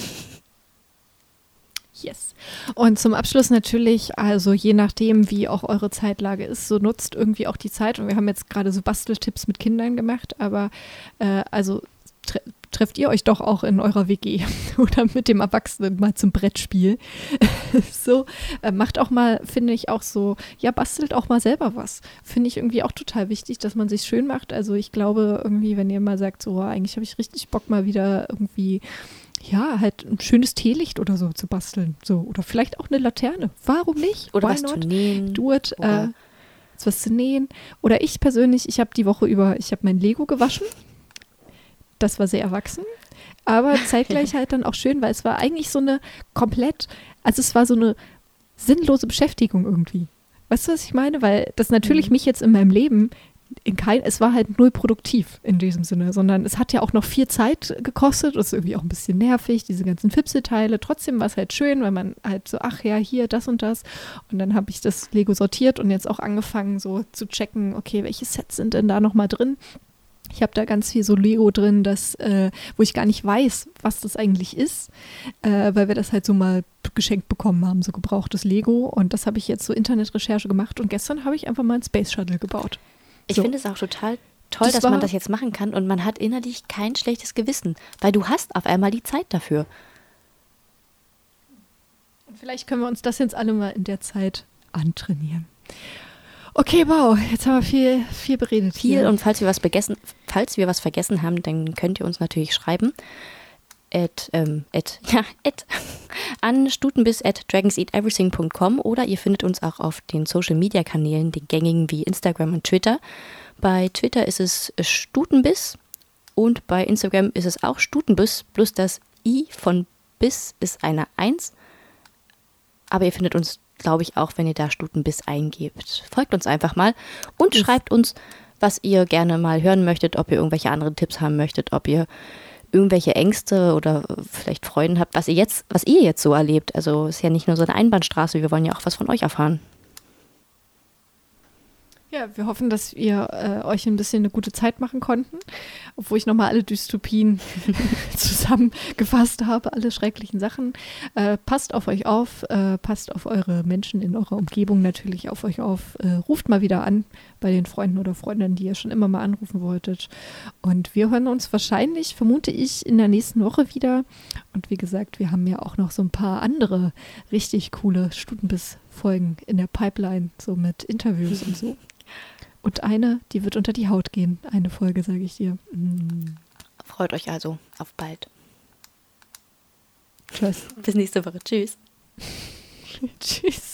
Yes. Und zum Abschluss natürlich, also je nachdem, wie auch eure Zeitlage ist, so nutzt irgendwie auch die Zeit. Und wir haben jetzt gerade so Basteltipps mit Kindern gemacht, aber äh, also trefft ihr euch doch auch in eurer WG [laughs] oder mit dem Erwachsenen mal zum Brettspiel. [laughs] so, äh, macht auch mal, finde ich auch so, ja, bastelt auch mal selber was. Finde ich irgendwie auch total wichtig, dass man sich schön macht. Also ich glaube irgendwie, wenn ihr mal sagt, so, eigentlich habe ich richtig Bock mal wieder irgendwie ja, halt ein schönes Teelicht oder so zu basteln. So. Oder vielleicht auch eine Laterne. Warum nicht? Oder Why was not? zu nähen. Do it. Äh, was zu nähen. Oder ich persönlich, ich habe die Woche über, ich habe mein Lego gewaschen. Das war sehr erwachsen. Aber [laughs] zeitgleich halt dann auch schön, weil es war eigentlich so eine komplett, also es war so eine sinnlose Beschäftigung irgendwie. Weißt du, was ich meine? Weil das natürlich Mhm. mich jetzt in meinem Leben in kein, es war halt null produktiv in diesem Sinne, sondern es hat ja auch noch viel Zeit gekostet, das ist irgendwie auch ein bisschen nervig, diese ganzen Fipselteile. Trotzdem war es halt schön, weil man halt so, ach ja, hier, das und das. Und dann habe ich das Lego sortiert und jetzt auch angefangen, so zu checken, okay, welche Sets sind denn da nochmal drin? Ich habe da ganz viel so Lego drin, das, äh, wo ich gar nicht weiß, was das eigentlich ist, äh, weil wir das halt so mal geschenkt bekommen haben, so gebrauchtes Lego. Und das habe ich jetzt so Internetrecherche gemacht und gestern habe ich einfach mal einen Space Shuttle gebaut. Ich So. finde es auch total toll, Das dass man das jetzt machen kann und man hat innerlich kein schlechtes Gewissen, weil du hast auf einmal die Zeit dafür. Und vielleicht können wir uns das jetzt alle mal in der Zeit antrainieren. Okay, wow, jetzt haben wir viel, viel beredet. Viel hier. und falls wir was vergessen, falls wir was vergessen haben, dann könnt ihr uns natürlich schreiben. At, ähm, at, [laughs] ja, at, [laughs] an stutenbiss at dragonseateverything.com oder ihr findet uns auch auf den Social Media Kanälen, den gängigen wie Instagram und Twitter. Bei Twitter ist es Stutenbiss und bei Instagram ist es auch Stutenbiss, plus das I von Biss ist eine 1. Aber ihr findet uns, glaube ich, auch, wenn ihr da Stutenbiss eingebt. Folgt uns einfach mal und schreibt uns, was ihr gerne mal hören möchtet, ob ihr irgendwelche anderen Tipps haben möchtet, ob ihr irgendwelche Ängste oder vielleicht Freuden habt, was ihr jetzt, was ihr jetzt so erlebt. Also ist ja nicht nur so eine Einbahnstraße, wir wollen ja auch was von euch erfahren. Ja, wir hoffen, dass wir äh, euch ein bisschen eine gute Zeit machen konnten, obwohl ich nochmal alle Dystopien [laughs] zusammengefasst habe, alle schrecklichen Sachen. Äh, passt auf euch auf, äh, passt auf eure Menschen in eurer Umgebung natürlich auf euch auf. Äh, ruft mal wieder an bei den Freunden oder Freundinnen, die ihr schon immer mal anrufen wolltet. Und wir hören uns wahrscheinlich, vermute ich, in der nächsten Woche wieder. Und wie gesagt, wir haben ja auch noch so ein paar andere richtig coole Stutenbiss-Folgen in der Pipeline, so mit Interviews und so. Und eine, die wird unter die Haut gehen. Eine Folge, sage ich dir. Mm. Freut euch also auf bald. Tschüss. Bis nächste Woche. Tschüss. [laughs] Tschüss.